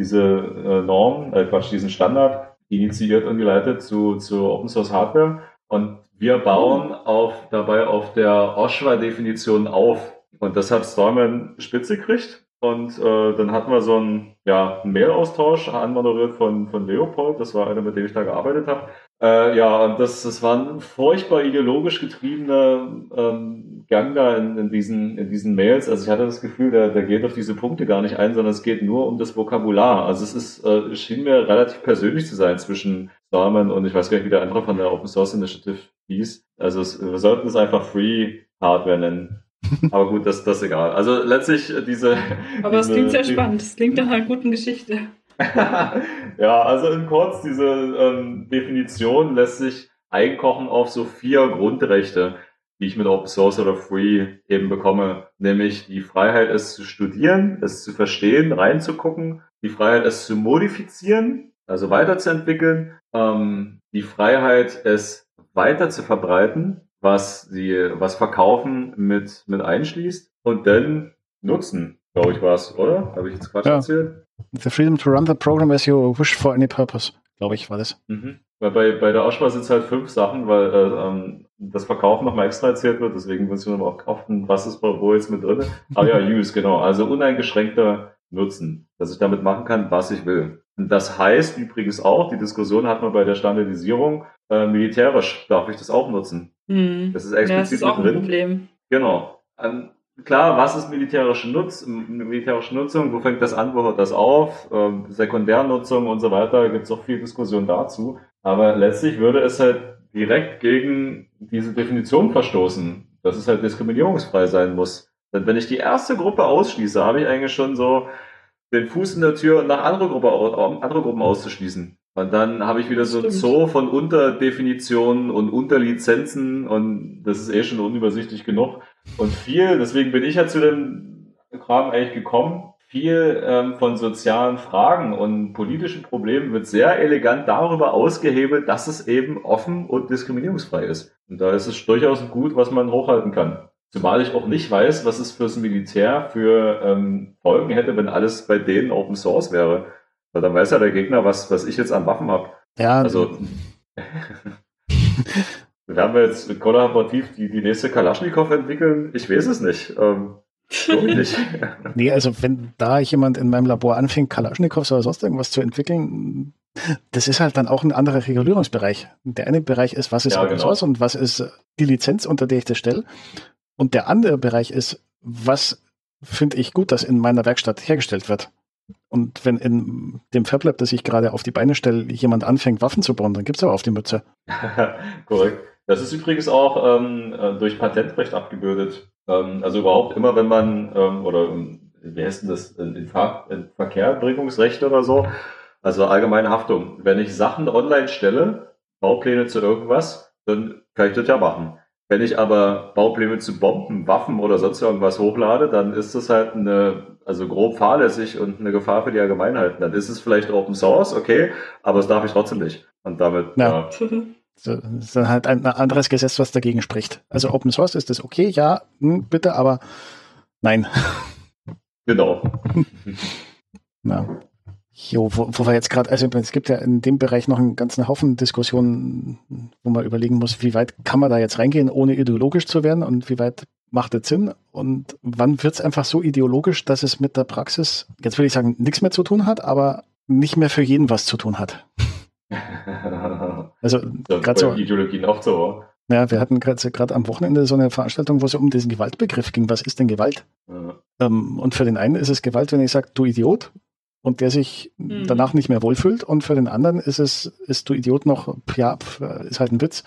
diese äh, Norm, äh, Quatsch, diesen Standard initiiert und geleitet zu, zu Open Source Hardware. Und wir bauen auf, dabei auf der OSHWA-Definition auf. Und das hat Stallman spitze gekriegt. Und äh, dann hatten wir so einen, ja, Mail-Austausch, anmoderiert von, von Leopold. Das war einer, mit dem ich da gearbeitet habe. Äh, ja, und das, das war ein furchtbar ideologisch getriebener ähm, Gang da in, in, diesen, in diesen Mails. Also ich hatte das Gefühl, der, der geht auf diese Punkte gar nicht ein, sondern es geht nur um das Vokabular. Also es ist, äh, schien mir relativ persönlich zu sein zwischen Salman und ich weiß gar nicht, wie der andere von der Open Source Initiative hieß. Also es, wir sollten es einfach Free Hardware nennen. Aber gut, das, das ist egal. Also letztlich diese. Aber es klingt sehr spannend. Es klingt nach einer guten Geschichte. Ja, also in kurz, diese ähm, Definition lässt sich einkochen auf so vier Grundrechte, die ich mit Open Source oder Free eben bekomme. Nämlich die Freiheit, es zu studieren, es zu verstehen, reinzugucken, die Freiheit, es zu modifizieren, also weiterzuentwickeln, ähm, die Freiheit, es weiter zu verbreiten, was sie, was Verkaufen mit, mit einschließt und dann nutzen, glaube ich, war es, oder? Habe ich jetzt Quatsch ja. erzählt? The freedom to run the program as you wish for any purpose, glaube ich, war das. Mhm. Weil bei, bei der Aussprache sind es halt fünf Sachen, weil äh, ähm, das Verkaufen nochmal extra erzählt wird, deswegen muss ich nochmal auch kaufen, was ist wo jetzt mit drin. Ah ja, use, genau. Also uneingeschränkter Nutzen, dass ich damit machen kann, was ich will. Und das heißt übrigens auch, die Diskussion hat man bei der Standardisierung, äh, militärisch darf ich das auch nutzen. Hm. Das ist explizit ja, das ist auch ein Problem. Genau. Ähm, klar, was ist militärische, Nutz, militärische Nutzung? Wo fängt das an? Wo hört das auf? Ähm, Sekundärnutzung und so weiter. Gibt es auch viel Diskussion dazu. Aber letztlich würde es halt direkt gegen diese Definition verstoßen, dass es halt diskriminierungsfrei sein muss. Denn wenn ich die erste Gruppe ausschließe, habe ich eigentlich schon so den Fuß in der Tür nach andere, Gruppe, andere Gruppen auszuschließen. Und dann habe ich wieder so ein Zoo von Unterdefinitionen und Unterlizenzen und das ist eh schon unübersichtlich genug. Und viel, deswegen bin ich ja zu dem Kram eigentlich gekommen, viel ähm, von sozialen Fragen und politischen Problemen wird sehr elegant darüber ausgehebelt, dass es eben offen und diskriminierungsfrei ist. Und da ist es durchaus gut, was man hochhalten kann. Zumal ich auch nicht weiß, was es fürs Militär für ähm, Folgen hätte, wenn alles bei denen Open Source wäre. Weil dann weiß ja der Gegner, was, was ich jetzt an Waffen habe. Ja. Also werden wir jetzt kollaborativ die, die nächste Kalaschnikow entwickeln? Ich weiß es nicht. Ähm, nicht. nee, also wenn da jemand in meinem Labor anfängt, Kalaschnikows oder sonst irgendwas zu entwickeln, das ist halt dann auch ein anderer Regulierungsbereich. Der eine Bereich ist, was ist ja, Open genau. Source und was ist die Lizenz, unter der ich das stelle. Und der andere Bereich ist, was finde ich gut, dass in meiner Werkstatt hergestellt wird. Und wenn in dem FabLab, das ich gerade auf die Beine stelle, jemand anfängt, Waffen zu bauen, dann gibt es aber auf die Mütze. Korrekt. Das ist übrigens auch ähm, äh, durch Patentrecht abgebildet. Ähm, also überhaupt immer, wenn man, ähm, oder ähm, wie heißt denn das, in, Ver in Verkehrbringungsrecht oder so, also allgemeine Haftung. Wenn ich Sachen online stelle, Baupläne zu irgendwas, dann kann ich das ja machen. Wenn ich aber Baupläne zu Bomben, Waffen oder sonst irgendwas hochlade, dann ist das halt eine, also grob fahrlässig und eine Gefahr für die Allgemeinheit. Dann ist es vielleicht Open Source, okay, aber das darf ich trotzdem nicht. Und damit, ja. ja. Das ist dann halt ein anderes Gesetz, was dagegen spricht. Also Open Source ist das okay, ja, hm, bitte, aber nein. Genau. Na. Jo, wo, wo wir jetzt gerade, also es gibt ja in dem Bereich noch einen ganzen Haufen Diskussionen, wo man überlegen muss, wie weit kann man da jetzt reingehen, ohne ideologisch zu werden und wie weit macht das Sinn und wann wird es einfach so ideologisch, dass es mit der Praxis, jetzt würde ich sagen, nichts mehr zu tun hat, aber nicht mehr für jeden was zu tun hat. also gerade so Ideologien auch so. Ja, wir hatten gerade am Wochenende so eine Veranstaltung, wo es um diesen Gewaltbegriff ging. Was ist denn Gewalt? Ja. Ähm, und für den einen ist es Gewalt, wenn ich sage, du Idiot, und der sich mhm. danach nicht mehr wohlfühlt. Und für den anderen ist es, ist du Idiot noch, ja, ist halt ein Witz.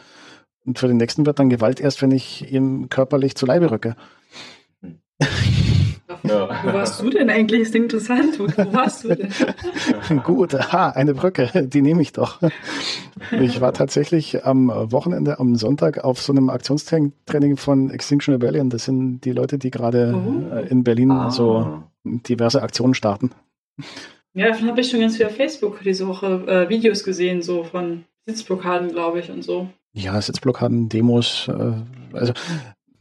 Und für den nächsten wird dann Gewalt erst, wenn ich ihm körperlich zu Leibe rücke. Ja. Wo warst du denn eigentlich? Ist interessant. Wo, wo warst du denn? Gut, aha, eine Brücke, die nehme ich doch. Ich war tatsächlich am Wochenende, am Sonntag auf so einem Aktionstraining von Extinction Rebellion. Das sind die Leute, die gerade oh. in Berlin ah. so diverse Aktionen starten. Ja, davon habe ich schon ganz viel auf Facebook diese Woche äh, Videos gesehen, so von Sitzblockaden, glaube ich, und so. Ja, Sitzblockaden, Demos, äh, also.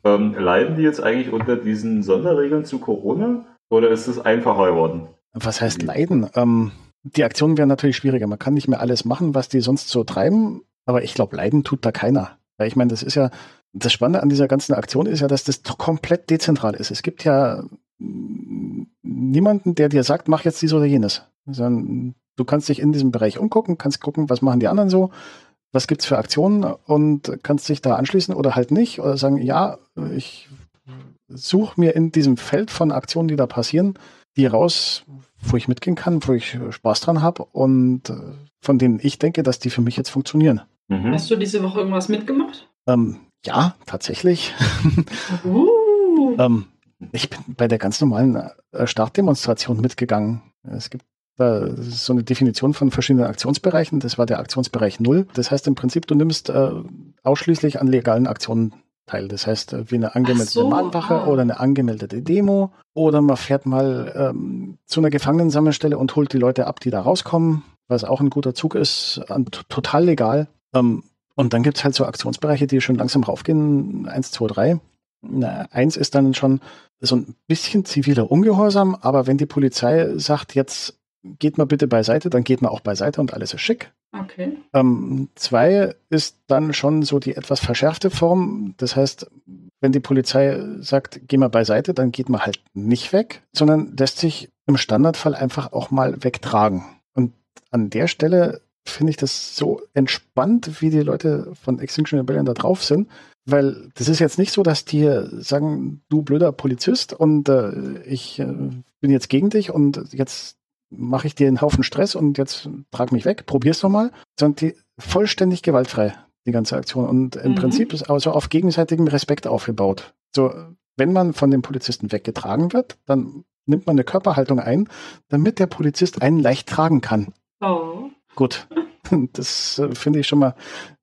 Ähm, leiden die jetzt eigentlich unter diesen Sonderregeln zu Corona oder ist es einfacher geworden? Was heißt leiden? Ähm, die Aktionen wären natürlich schwieriger. Man kann nicht mehr alles machen, was die sonst so treiben, aber ich glaube, leiden tut da keiner. Weil ich meine, das ist ja, das Spannende an dieser ganzen Aktion ist ja, dass das komplett dezentral ist. Es gibt ja niemanden, der dir sagt, mach jetzt dies oder jenes. Sondern du kannst dich in diesem Bereich umgucken, kannst gucken, was machen die anderen so, was gibt es für Aktionen und kannst dich da anschließen oder halt nicht oder sagen, ja, ich suche mir in diesem Feld von Aktionen, die da passieren, die raus, wo ich mitgehen kann, wo ich Spaß dran habe und äh, von denen ich denke, dass die für mich jetzt funktionieren. Mhm. Hast du diese Woche irgendwas mitgemacht? Ähm, ja, tatsächlich. Uh. ähm, ich bin bei der ganz normalen äh, Startdemonstration mitgegangen. Es gibt da so eine Definition von verschiedenen Aktionsbereichen. Das war der Aktionsbereich Null. Das heißt im Prinzip, du nimmst äh, ausschließlich an legalen Aktionen teil. Das heißt, äh, wie eine angemeldete so, Mahnwache ah. oder eine angemeldete Demo. Oder man fährt mal ähm, zu einer Gefangenensammelstelle und holt die Leute ab, die da rauskommen, was auch ein guter Zug ist, total legal. Ähm, und dann gibt es halt so Aktionsbereiche, die schon langsam raufgehen. Eins, zwei, drei. Na, eins ist dann schon so ein bisschen ziviler Ungehorsam, aber wenn die Polizei sagt, jetzt geht mal bitte beiseite, dann geht man auch beiseite und alles ist schick. Okay. Ähm, zwei ist dann schon so die etwas verschärfte Form. Das heißt, wenn die Polizei sagt, geh mal beiseite, dann geht man halt nicht weg, sondern lässt sich im Standardfall einfach auch mal wegtragen. Und an der Stelle finde ich das so entspannt, wie die Leute von Extinction Rebellion da drauf sind. Weil das ist jetzt nicht so, dass die sagen, du blöder Polizist und äh, ich äh, bin jetzt gegen dich und jetzt mache ich dir einen Haufen Stress und jetzt trag mich weg, probier's doch mal, sondern die vollständig gewaltfrei, die ganze Aktion. Und im mhm. Prinzip ist also auf gegenseitigem Respekt aufgebaut. So, wenn man von dem Polizisten weggetragen wird, dann nimmt man eine Körperhaltung ein, damit der Polizist einen leicht tragen kann. Oh. Gut. Das äh, finde ich schon mal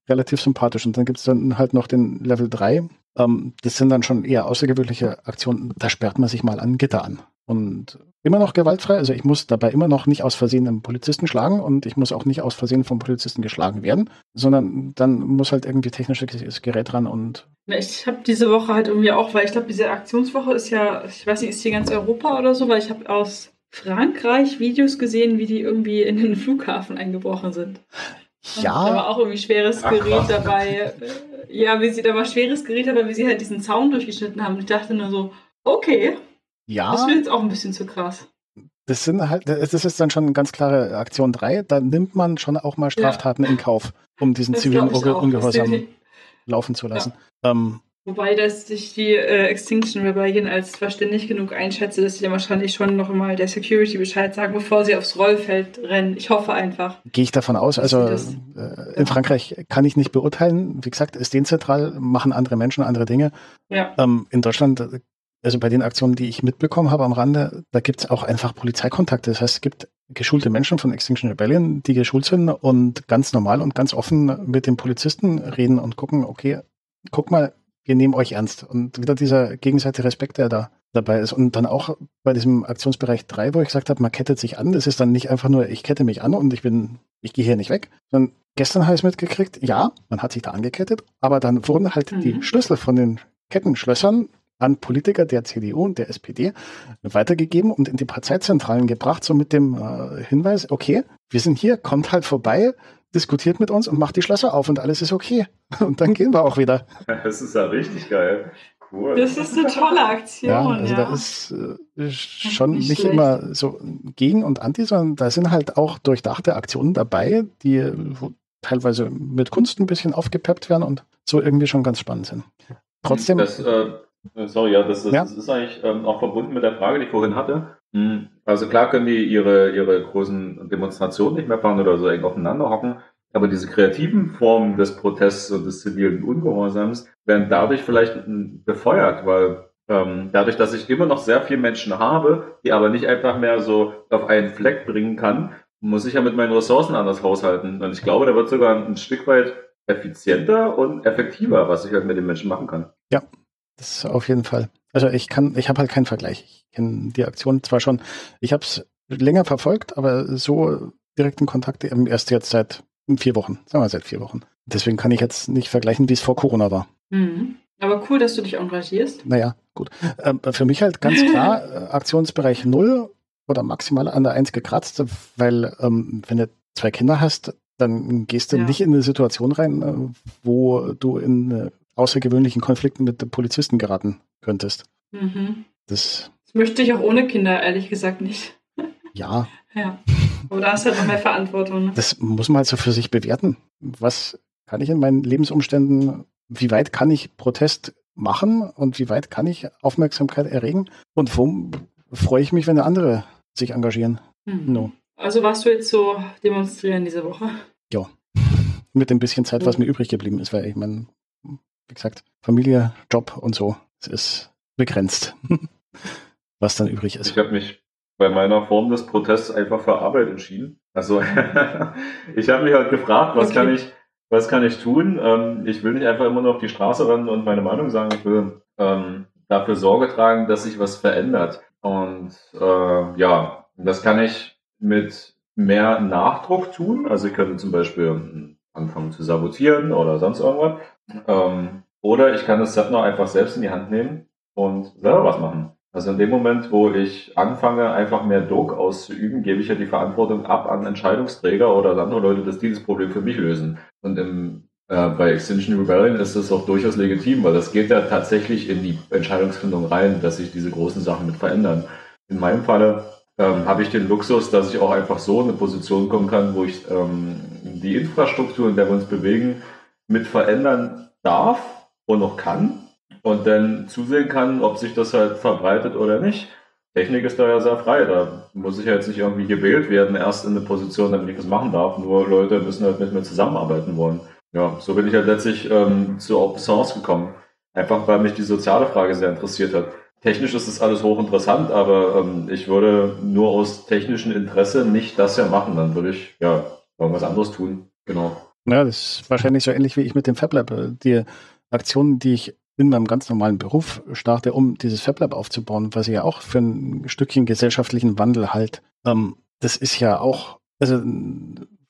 relativ sympathisch. Und dann gibt es dann halt noch den Level 3. Ähm, das sind dann schon eher außergewöhnliche Aktionen. Da sperrt man sich mal an Gitter an. Und immer noch gewaltfrei. Also ich muss dabei immer noch nicht aus Versehen einen Polizisten schlagen und ich muss auch nicht aus Versehen vom Polizisten geschlagen werden, sondern dann muss halt irgendwie technisches Gerät ran und. Ich habe diese Woche halt irgendwie auch, weil ich glaube, diese Aktionswoche ist ja, ich weiß nicht, ist hier ganz Europa oder so, weil ich habe aus Frankreich Videos gesehen, wie die irgendwie in den Flughafen eingebrochen sind. Ja. Da war auch irgendwie schweres Gerät Ach, dabei. Ja, wie sie da war schweres Gerät dabei, wie sie halt diesen Zaun durchgeschnitten haben. Ich dachte nur so, okay, ja. Das wird jetzt auch ein bisschen zu krass. Das sind halt, das ist dann schon eine ganz klare Aktion 3. Da nimmt man schon auch mal Straftaten ja. in Kauf, um diesen das zivilen Ungehorsam laufen zu lassen. Ja. Ähm, Wobei, dass ich die äh, Extinction Rebellion als verständlich genug einschätze, dass sie dann wahrscheinlich schon noch mal der Security Bescheid sagen, bevor sie aufs Rollfeld rennen. Ich hoffe einfach. Gehe ich davon aus. Also äh, in Frankreich kann ich nicht beurteilen. Wie gesagt, ist dezentral, machen andere Menschen andere Dinge. Ja. Ähm, in Deutschland also bei den Aktionen, die ich mitbekommen habe am Rande, da gibt es auch einfach Polizeikontakte. Das heißt, es gibt geschulte Menschen von Extinction Rebellion, die geschult sind und ganz normal und ganz offen mit den Polizisten reden und gucken, okay, guck mal, wir nehmen euch ernst. Und wieder dieser gegenseitige Respekt, der da dabei ist. Und dann auch bei diesem Aktionsbereich 3, wo ich gesagt habe, man kettet sich an. Das ist dann nicht einfach nur, ich kette mich an und ich bin, ich gehe hier nicht weg. Sondern gestern habe ich mitgekriegt, ja, man hat sich da angekettet, aber dann wurden halt mhm. die Schlüssel von den Kettenschlössern an Politiker der CDU und der SPD weitergegeben und in die Parteizentralen gebracht, so mit dem äh, Hinweis, okay, wir sind hier, kommt halt vorbei, diskutiert mit uns und macht die Schlösser auf und alles ist okay. Und dann gehen wir auch wieder. Das ist ja richtig geil. Cool. Das ist eine tolle Aktion. Ja, also ja. da ist äh, schon nicht, nicht immer so gegen und anti, sondern da sind halt auch durchdachte Aktionen dabei, die teilweise mit Kunst ein bisschen aufgepeppt werden und so irgendwie schon ganz spannend sind. Trotzdem. Das, äh, sorry, ja, das, das, ja. das ist eigentlich ähm, auch verbunden mit der Frage, die ich vorhin hatte. Hm, also klar können die ihre, ihre großen Demonstrationen nicht mehr fahren oder so eng aufeinander hocken, aber diese kreativen Formen des Protests und des zivilen Ungehorsams werden dadurch vielleicht befeuert, weil ähm, dadurch, dass ich immer noch sehr viele Menschen habe, die aber nicht einfach mehr so auf einen Fleck bringen kann, muss ich ja mit meinen Ressourcen anders haushalten. Und ich glaube, da wird sogar ein Stück weit effizienter und effektiver, was ich halt mit den Menschen machen kann. Ja, das auf jeden Fall. Also ich kann, ich habe halt keinen Vergleich. Ich kenne die Aktion zwar schon, ich habe es länger verfolgt, aber so direkten Kontakt erst jetzt seit vier Wochen, sagen wir seit vier Wochen. Deswegen kann ich jetzt nicht vergleichen, wie es vor Corona war. Mhm. Aber cool, dass du dich engagierst. Naja, gut. Ähm, für mich halt ganz klar äh, Aktionsbereich null oder maximal an der Eins gekratzt, weil ähm, wenn du zwei Kinder hast, dann gehst du ja. nicht in eine Situation rein, äh, wo du in außergewöhnlichen Konflikten mit den Polizisten geraten könntest. Mhm. Das, das möchte ich auch ohne Kinder, ehrlich gesagt, nicht. Ja. Ja. Aber da hast du halt noch mehr Verantwortung. Ne? Das muss man halt so für sich bewerten. Was kann ich in meinen Lebensumständen, wie weit kann ich Protest machen und wie weit kann ich Aufmerksamkeit erregen und wo freue ich mich, wenn andere sich engagieren. Mhm. No. Also warst du jetzt so demonstrieren diese Woche? Ja. Mit dem bisschen Zeit, was mir übrig geblieben ist, weil ich meine, wie gesagt, Familie, Job und so. Es ist begrenzt, was dann übrig ist. Ich habe mich bei meiner Form des Protests einfach für Arbeit entschieden. Also ich habe mich halt gefragt, was okay. kann ich, was kann ich tun? Ähm, ich will nicht einfach immer nur auf die Straße rennen und meine Meinung sagen. Ich will ähm, dafür Sorge tragen, dass sich was verändert. Und äh, ja, das kann ich mit mehr Nachdruck tun. Also ich könnte zum Beispiel anfangen zu sabotieren oder sonst irgendwas. Ähm, oder ich kann das Zepter einfach selbst in die Hand nehmen und selber was machen. Also in dem Moment, wo ich anfange, einfach mehr Druck auszuüben, gebe ich ja die Verantwortung ab an Entscheidungsträger oder an andere Leute, dass die das Problem für mich lösen. Und im, äh, bei Extinction Rebellion ist das auch durchaus legitim, weil das geht ja tatsächlich in die Entscheidungsfindung rein, dass sich diese großen Sachen mit verändern. In meinem Falle ähm, habe ich den Luxus, dass ich auch einfach so in eine Position kommen kann, wo ich ähm, die Infrastruktur, in der wir uns bewegen, mit verändern darf und noch kann und dann zusehen kann, ob sich das halt verbreitet oder nicht. Technik ist da ja sehr frei. Da muss ich jetzt nicht irgendwie gewählt werden, erst in eine Position, damit ich das machen darf. Nur Leute müssen halt mit mir zusammenarbeiten wollen. Ja, so bin ich halt letztlich ähm, zu Open Source gekommen. Einfach weil mich die soziale Frage sehr interessiert hat. Technisch ist das alles hochinteressant, aber ähm, ich würde nur aus technischem Interesse nicht das ja machen. Dann würde ich ja irgendwas anderes tun. Genau. Ja, das ist wahrscheinlich so ähnlich wie ich mit dem FabLab. Die Aktionen, die ich in meinem ganz normalen Beruf starte, um dieses FabLab aufzubauen, was ich ja auch für ein Stückchen gesellschaftlichen Wandel halt. Ähm, das ist ja auch, also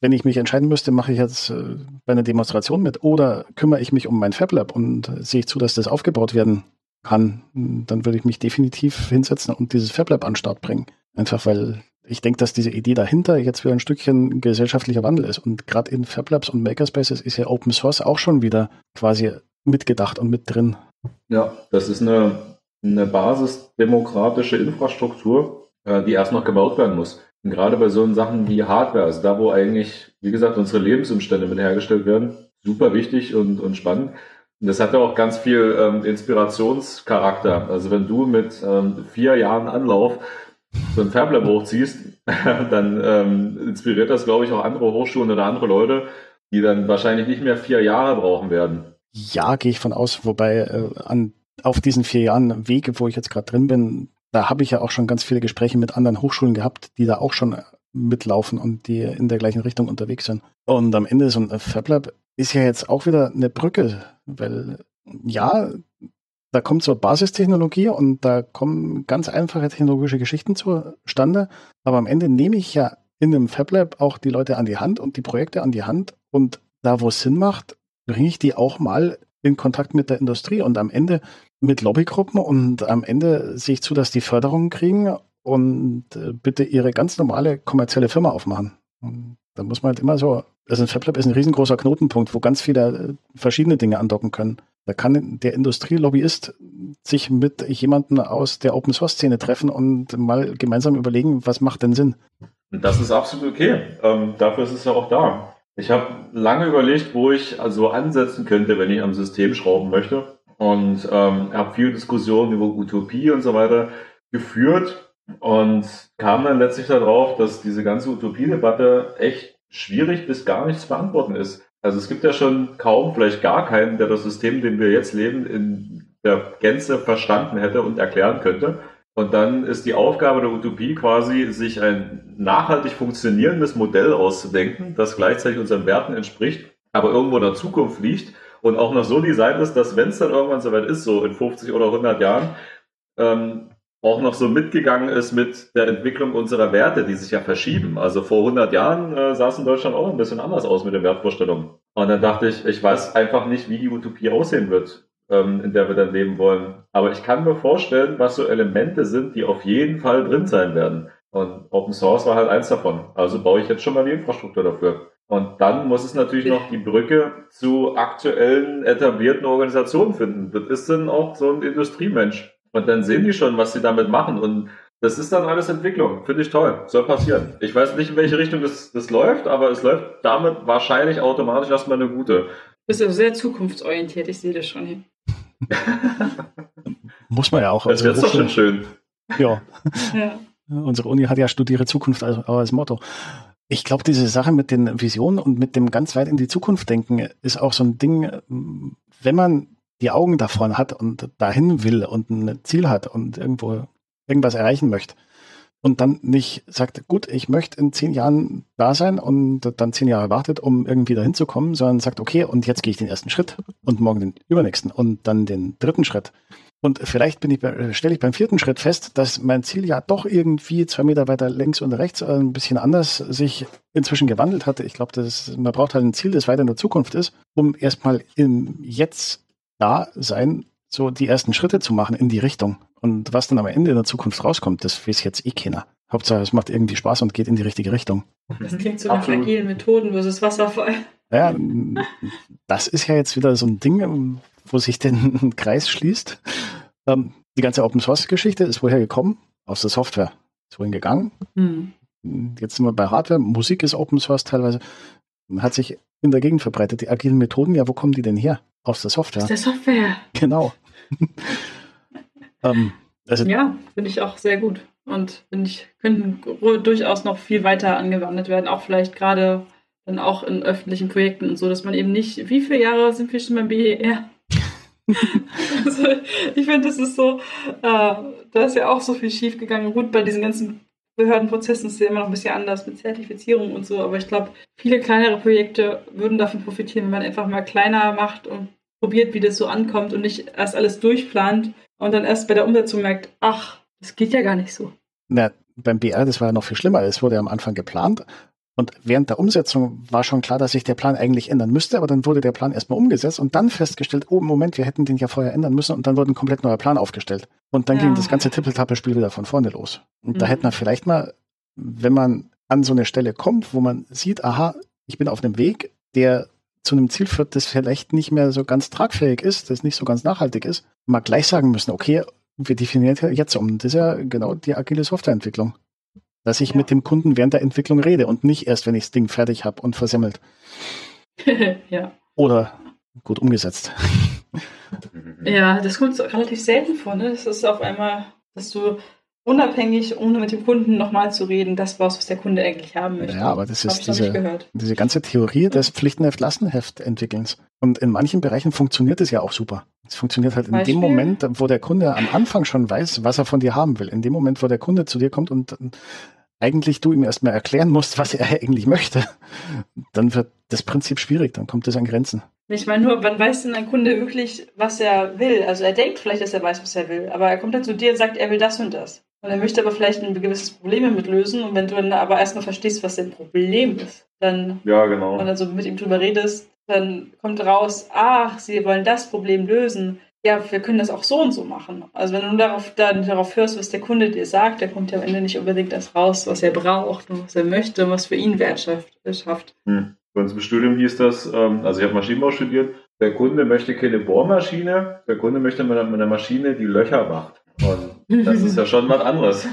wenn ich mich entscheiden müsste, mache ich jetzt äh, bei einer Demonstration mit oder kümmere ich mich um mein FabLab und sehe ich zu, dass das aufgebaut werden kann, dann würde ich mich definitiv hinsetzen und dieses FabLab an den Start bringen. Einfach weil ich denke, dass diese Idee dahinter jetzt wieder ein Stückchen gesellschaftlicher Wandel ist. Und gerade in FabLabs und Makerspaces ist ja Open Source auch schon wieder quasi mitgedacht und mit drin. Ja, das ist eine, eine basisdemokratische Infrastruktur, äh, die erst noch gebaut werden muss. Und gerade bei so Sachen wie Hardware, also da, wo eigentlich, wie gesagt, unsere Lebensumstände mit hergestellt werden, super wichtig und, und spannend. Und das hat ja auch ganz viel ähm, Inspirationscharakter. Also wenn du mit ähm, vier Jahren Anlauf so ein Fablab hochziehst, dann ähm, inspiriert das, glaube ich, auch andere Hochschulen oder andere Leute, die dann wahrscheinlich nicht mehr vier Jahre brauchen werden. Ja, gehe ich von aus, wobei äh, an, auf diesen vier Jahren Wege, wo ich jetzt gerade drin bin, da habe ich ja auch schon ganz viele Gespräche mit anderen Hochschulen gehabt, die da auch schon mitlaufen und die in der gleichen Richtung unterwegs sind. Und am Ende so ein FabLab ist ja jetzt auch wieder eine Brücke, weil ja, da kommt so Basistechnologie und da kommen ganz einfache technologische Geschichten zustande, aber am Ende nehme ich ja in einem FabLab auch die Leute an die Hand und die Projekte an die Hand und da, wo es Sinn macht, bringe ich die auch mal in Kontakt mit der Industrie und am Ende mit Lobbygruppen und am Ende sehe ich zu, dass die Förderungen kriegen und äh, bitte ihre ganz normale kommerzielle Firma aufmachen. Und da muss man halt immer so, also ein FabLab ist ein riesengroßer Knotenpunkt, wo ganz viele äh, verschiedene Dinge andocken können. Da kann der Industrielobbyist sich mit jemandem aus der Open Source Szene treffen und mal gemeinsam überlegen, was macht denn Sinn. Das ist absolut okay. Ähm, dafür ist es ja auch da. Ich habe lange überlegt, wo ich also ansetzen könnte, wenn ich am System schrauben möchte. Und ähm, habe viele Diskussionen über Utopie und so weiter geführt und kam dann letztlich darauf, dass diese ganze Utopie-Debatte echt schwierig bis gar nicht zu beantworten ist. Also es gibt ja schon kaum, vielleicht gar keinen, der das System, in dem wir jetzt leben, in der Gänze verstanden hätte und erklären könnte. Und dann ist die Aufgabe der Utopie quasi, sich ein nachhaltig funktionierendes Modell auszudenken, das gleichzeitig unseren Werten entspricht, aber irgendwo in der Zukunft liegt und auch noch so designt ist, dass wenn es dann irgendwann soweit ist, so in 50 oder 100 Jahren, ähm, auch noch so mitgegangen ist mit der Entwicklung unserer Werte, die sich ja verschieben. Also vor 100 Jahren äh, sah es in Deutschland auch ein bisschen anders aus mit den Wertvorstellungen. Und dann dachte ich, ich weiß einfach nicht, wie die Utopie aussehen wird ähm, in der wir dann leben wollen. Aber ich kann mir vorstellen, was so Elemente sind, die auf jeden Fall drin sein werden. Und Open Source war halt eins davon. Also baue ich jetzt schon mal die Infrastruktur dafür. Und dann muss es natürlich noch die Brücke zu aktuellen etablierten Organisationen finden. Das ist dann auch so ein Industriemensch. Und dann sehen die schon, was sie damit machen. Und das ist dann alles Entwicklung. Finde ich toll. Soll passieren. Ich weiß nicht, in welche Richtung das, das läuft, aber es läuft damit wahrscheinlich automatisch erstmal eine gute. Du bist ja sehr zukunftsorientiert. Ich sehe das schon hier. Muss man ja auch. Das wäre doch schon schön. Ja. ja. Unsere Uni hat ja Studiere Zukunft als, als Motto. Ich glaube, diese Sache mit den Visionen und mit dem ganz weit in die Zukunft denken ist auch so ein Ding, wenn man die Augen davon hat und dahin will und ein Ziel hat und irgendwo irgendwas erreichen möchte, und dann nicht sagt, gut, ich möchte in zehn Jahren da sein und dann zehn Jahre wartet, um irgendwie dahin zu kommen, sondern sagt, okay, und jetzt gehe ich den ersten Schritt und morgen den übernächsten und dann den dritten Schritt. Und vielleicht bin ich, stelle ich beim vierten Schritt fest, dass mein Ziel ja doch irgendwie zwei Meter weiter links und rechts ein bisschen anders sich inzwischen gewandelt hatte. Ich glaube, man braucht halt ein Ziel, das weiter in der Zukunft ist, um erstmal im Jetzt da sein, so die ersten Schritte zu machen in die Richtung. Und was dann am Ende in der Zukunft rauskommt, das weiß jetzt eh keiner. Hauptsache, es macht irgendwie Spaß und geht in die richtige Richtung. Das klingt so nach agilen Methoden versus Wasserfall. Ja, das ist ja jetzt wieder so ein Ding, wo sich den Kreis schließt. Ähm, die ganze Open Source Geschichte ist woher gekommen? Aus der Software. Ist wohin gegangen. Hm. Jetzt sind wir bei Hardware. Musik ist Open Source teilweise. Hat sich in der Gegend verbreitet. Die agilen Methoden, ja, wo kommen die denn her? Aus der Software. Aus der Software. Genau. ähm, also, ja, finde ich auch sehr gut. Und finde ich, könnten durchaus noch viel weiter angewandt werden. Auch vielleicht gerade dann auch in öffentlichen Projekten und so, dass man eben nicht, wie viele Jahre sind wir schon beim BER? also, ich finde, das ist so, äh, da ist ja auch so viel schief gegangen. Gut, bei diesen ganzen Behördenprozessen ist ja immer noch ein bisschen anders mit Zertifizierung und so, aber ich glaube, viele kleinere Projekte würden davon profitieren, wenn man einfach mal kleiner macht und probiert, wie das so ankommt und nicht erst alles durchplant und dann erst bei der Umsetzung merkt, ach, das geht ja gar nicht so. Na, beim BR, das war ja noch viel schlimmer. Es wurde ja am Anfang geplant und während der Umsetzung war schon klar, dass sich der Plan eigentlich ändern müsste, aber dann wurde der Plan erstmal umgesetzt und dann festgestellt, oh Moment, wir hätten den ja vorher ändern müssen und dann wurde ein komplett neuer Plan aufgestellt. Und dann ja. ging das ganze Tippeltappe-Spiel wieder von vorne los. Und mhm. da hätte man vielleicht mal, wenn man an so eine Stelle kommt, wo man sieht, aha, ich bin auf einem Weg, der zu einem Ziel führt, das vielleicht nicht mehr so ganz tragfähig ist, das nicht so ganz nachhaltig ist, mal gleich sagen müssen, okay, wir definieren jetzt um. Das ist ja genau die agile Softwareentwicklung dass ich ja. mit dem Kunden während der Entwicklung rede und nicht erst, wenn ich das Ding fertig habe und versemmelt. ja. Oder gut umgesetzt. Ja, das kommt relativ selten vor. Ne? Das ist auf einmal, dass du unabhängig, ohne mit dem Kunden nochmal zu reden, das brauchst, was der Kunde eigentlich haben möchte. Ja, aber das ist diese, diese ganze Theorie des Pflichtenheft-Lastenheft-Entwickelns. Und in manchen Bereichen funktioniert es ja auch super. Es funktioniert halt in Beispiel? dem Moment, wo der Kunde am Anfang schon weiß, was er von dir haben will. In dem Moment, wo der Kunde zu dir kommt und eigentlich du ihm erstmal erklären musst, was er eigentlich möchte, dann wird das Prinzip schwierig, dann kommt es an Grenzen. Ich meine nur, wann weiß denn ein Kunde wirklich, was er will? Also er denkt vielleicht, dass er weiß, was er will, aber er kommt dann zu dir und sagt, er will das und das. Und er möchte aber vielleicht ein gewisses Problem damit lösen. Und wenn du dann aber erstmal verstehst, was sein Problem ist, dann ja, genau. und dann so mit ihm drüber redest, dann kommt raus, ach, sie wollen das Problem lösen. Ja, wir können das auch so und so machen. Also wenn du darauf, dann darauf hörst, was der Kunde dir sagt, dann kommt ja am Ende nicht unbedingt das raus, was er braucht und was er möchte und was für ihn Wert schafft. Hm. Bei uns im Studium hieß das, ähm, also ich habe Maschinenbau studiert, der Kunde möchte keine Bohrmaschine, der Kunde möchte mit einer Maschine, die Löcher macht. Und das ist ja schon was anderes.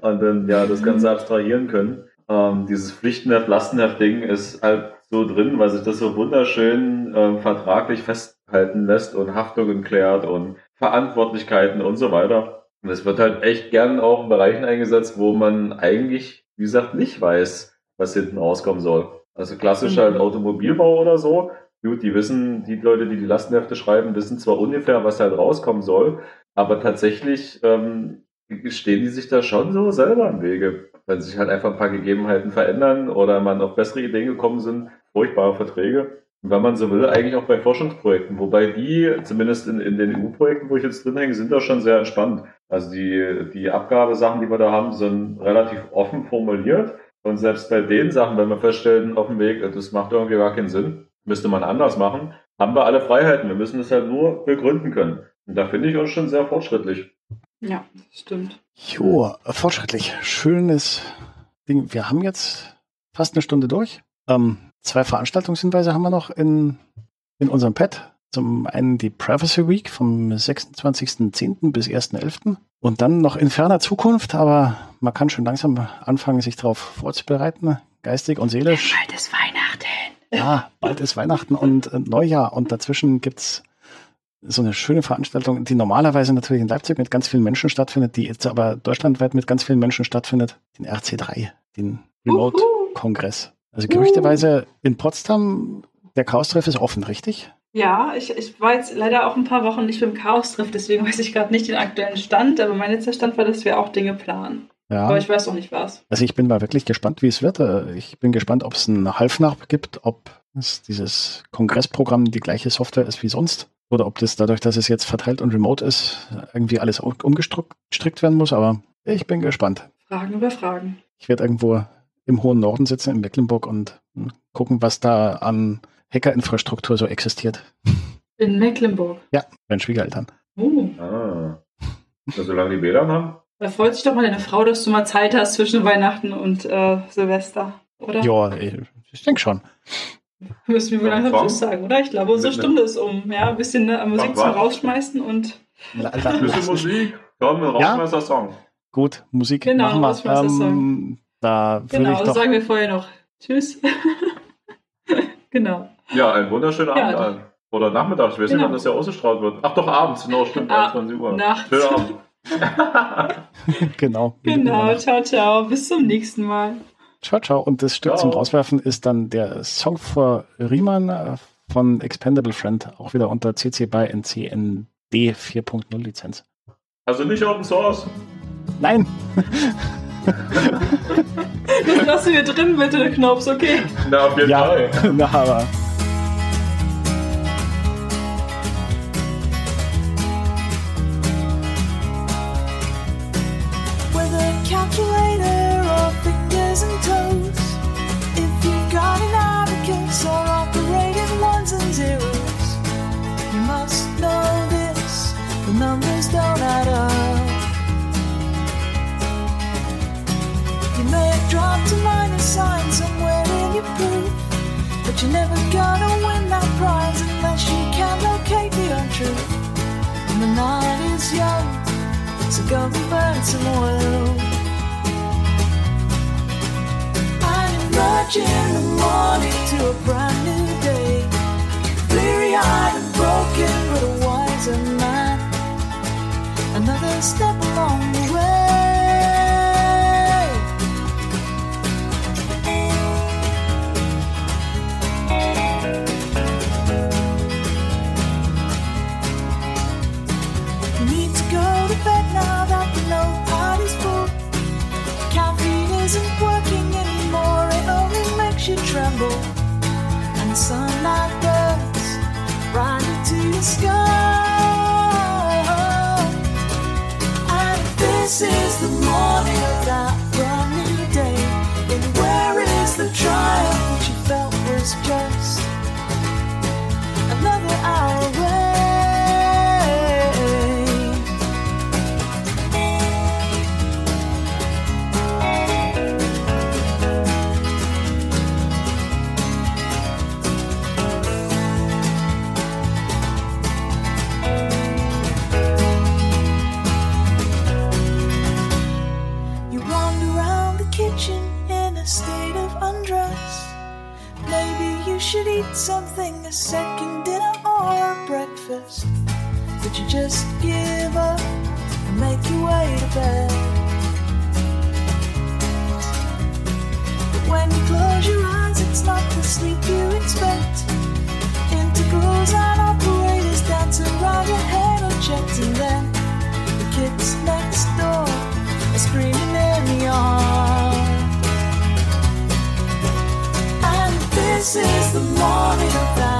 Und dann ja das Ganze abstrahieren können. Ähm, dieses Pflichtenheft, Lastenheft-Ding ist halt so drin, weil sich das so wunderschön ähm, vertraglich festhalten lässt und Haftungen klärt und Verantwortlichkeiten und so weiter. Und es wird halt echt gern auch in Bereichen eingesetzt, wo man eigentlich, wie gesagt, nicht weiß, was hinten rauskommen soll. Also klassisch halt mhm. Automobilbau oder so. Gut, die wissen, die Leute, die die Lastenhefte schreiben, wissen zwar ungefähr, was halt rauskommen soll, aber tatsächlich ähm, stehen die sich da schon so selber im Wege, wenn sich halt einfach ein paar Gegebenheiten verändern oder man auf bessere Ideen gekommen sind, furchtbare Verträge. Und wenn man so will, eigentlich auch bei Forschungsprojekten, wobei die, zumindest in, in den EU-Projekten, wo ich jetzt drin hänge, sind da schon sehr entspannt. Also die, die Abgabesachen, die wir da haben, sind relativ offen formuliert. Und selbst bei den Sachen, wenn wir feststellen auf dem Weg, das macht irgendwie gar keinen Sinn, müsste man anders machen, haben wir alle Freiheiten. Wir müssen es halt nur begründen können. Und da finde ich uns schon sehr fortschrittlich. Ja, das stimmt. Jo, fortschrittlich. Schönes Ding. Wir haben jetzt fast eine Stunde durch. Ähm, zwei Veranstaltungshinweise haben wir noch in, in unserem Pad. Zum einen die Privacy Week vom 26.10. bis 1.11. Und dann noch in ferner Zukunft, aber man kann schon langsam anfangen, sich darauf vorzubereiten, geistig und seelisch. Bald ist Weihnachten. Ja, bald ist Weihnachten und Neujahr und dazwischen gibt es so eine schöne Veranstaltung, die normalerweise natürlich in Leipzig mit ganz vielen Menschen stattfindet, die jetzt aber deutschlandweit mit ganz vielen Menschen stattfindet, den RC3, den Remote-Kongress. Also gerüchteweise in Potsdam, der Chaos-Treff ist offen, richtig? Ja, ich, ich war jetzt leider auch ein paar Wochen nicht beim Chaos-Treff, deswegen weiß ich gerade nicht den aktuellen Stand, aber mein letzter Stand war, dass wir auch Dinge planen. Ja. Aber ich weiß noch nicht was. Also ich bin mal wirklich gespannt, wie es wird. Äh, Ich bin gespannt, ob es einen Halfnach gibt, ob es dieses Kongressprogramm die gleiche Software ist wie sonst. Oder ob das dadurch, dass es jetzt verteilt und remote ist, irgendwie alles um- umgestrickt werden muss. Aber ich bin gespannt. Fragen über Fragen. Ich werde irgendwo im hohen Norden sitzen, in Mecklenburg, und hm, gucken, was da an Hackerinfrastruktur so existiert. In Mecklenburg. Ja, meinen Schwiegereltern. Uh, Ah. Ja, solange die WLAN haben. da freut sich doch mal deine Frau, dass du mal Zeit hast zwischen Weihnachten und äh, Silvester, oder? Ja, ich, ich denke schon. Müssen wir wohl Ja, langsam Frank? Tschüss sagen, oder? Ich glaube, unsere. Stunde ist um. Ja, ein bisschen ne, Musik zum? Rausschmeißen und la- Bisschen Musik. Komm, wir Ja? Gut, Musik Genau, machen wir. Rausschmeißer-Song. Ähm, da würde genau, ich das doch. sagen wir vorher noch. Tschüss. genau. Ja, einen wunderschönen Ja, Abend doch. allen. Oder Nachmittag, ich weiß nicht, Genau. wann das ja ausgestrahlt wird. Ach doch, abends, genau, stimmt, Ah, 21 Uhr. nachts. Schönen Abend. genau. Genau, ciao, ciao. Bis zum nächsten Mal. Ciao, ciao. Und das Stück Ciao. zum Rauswerfen ist dann der Song für Riemann äh, von Expendable Friend, auch wieder unter CC by NCND 4.0 Lizenz. Also nicht Open Source. Nein! Das lassen wir drin, bitte, Knops, okay? Na, auf jeden Ja, Fall. na, aber. You're never gonna win that prize unless you can locate the untruth. And the night is young. So go and burn some oil. And emerge in the morning to a brand new day. Bleary eyed and broken, but a wiser man. Another step along the way. Sunlight burns right into the sky. And this is the morning of that day. Where is the triumph which you felt was just something, a second dinner or breakfast. But you just give up and make your way to bed. But when you close your eyes, it's not the sleep you expect. Integrals and operators dance around your head and then the kids next door are screaming in the yard. This is the morning that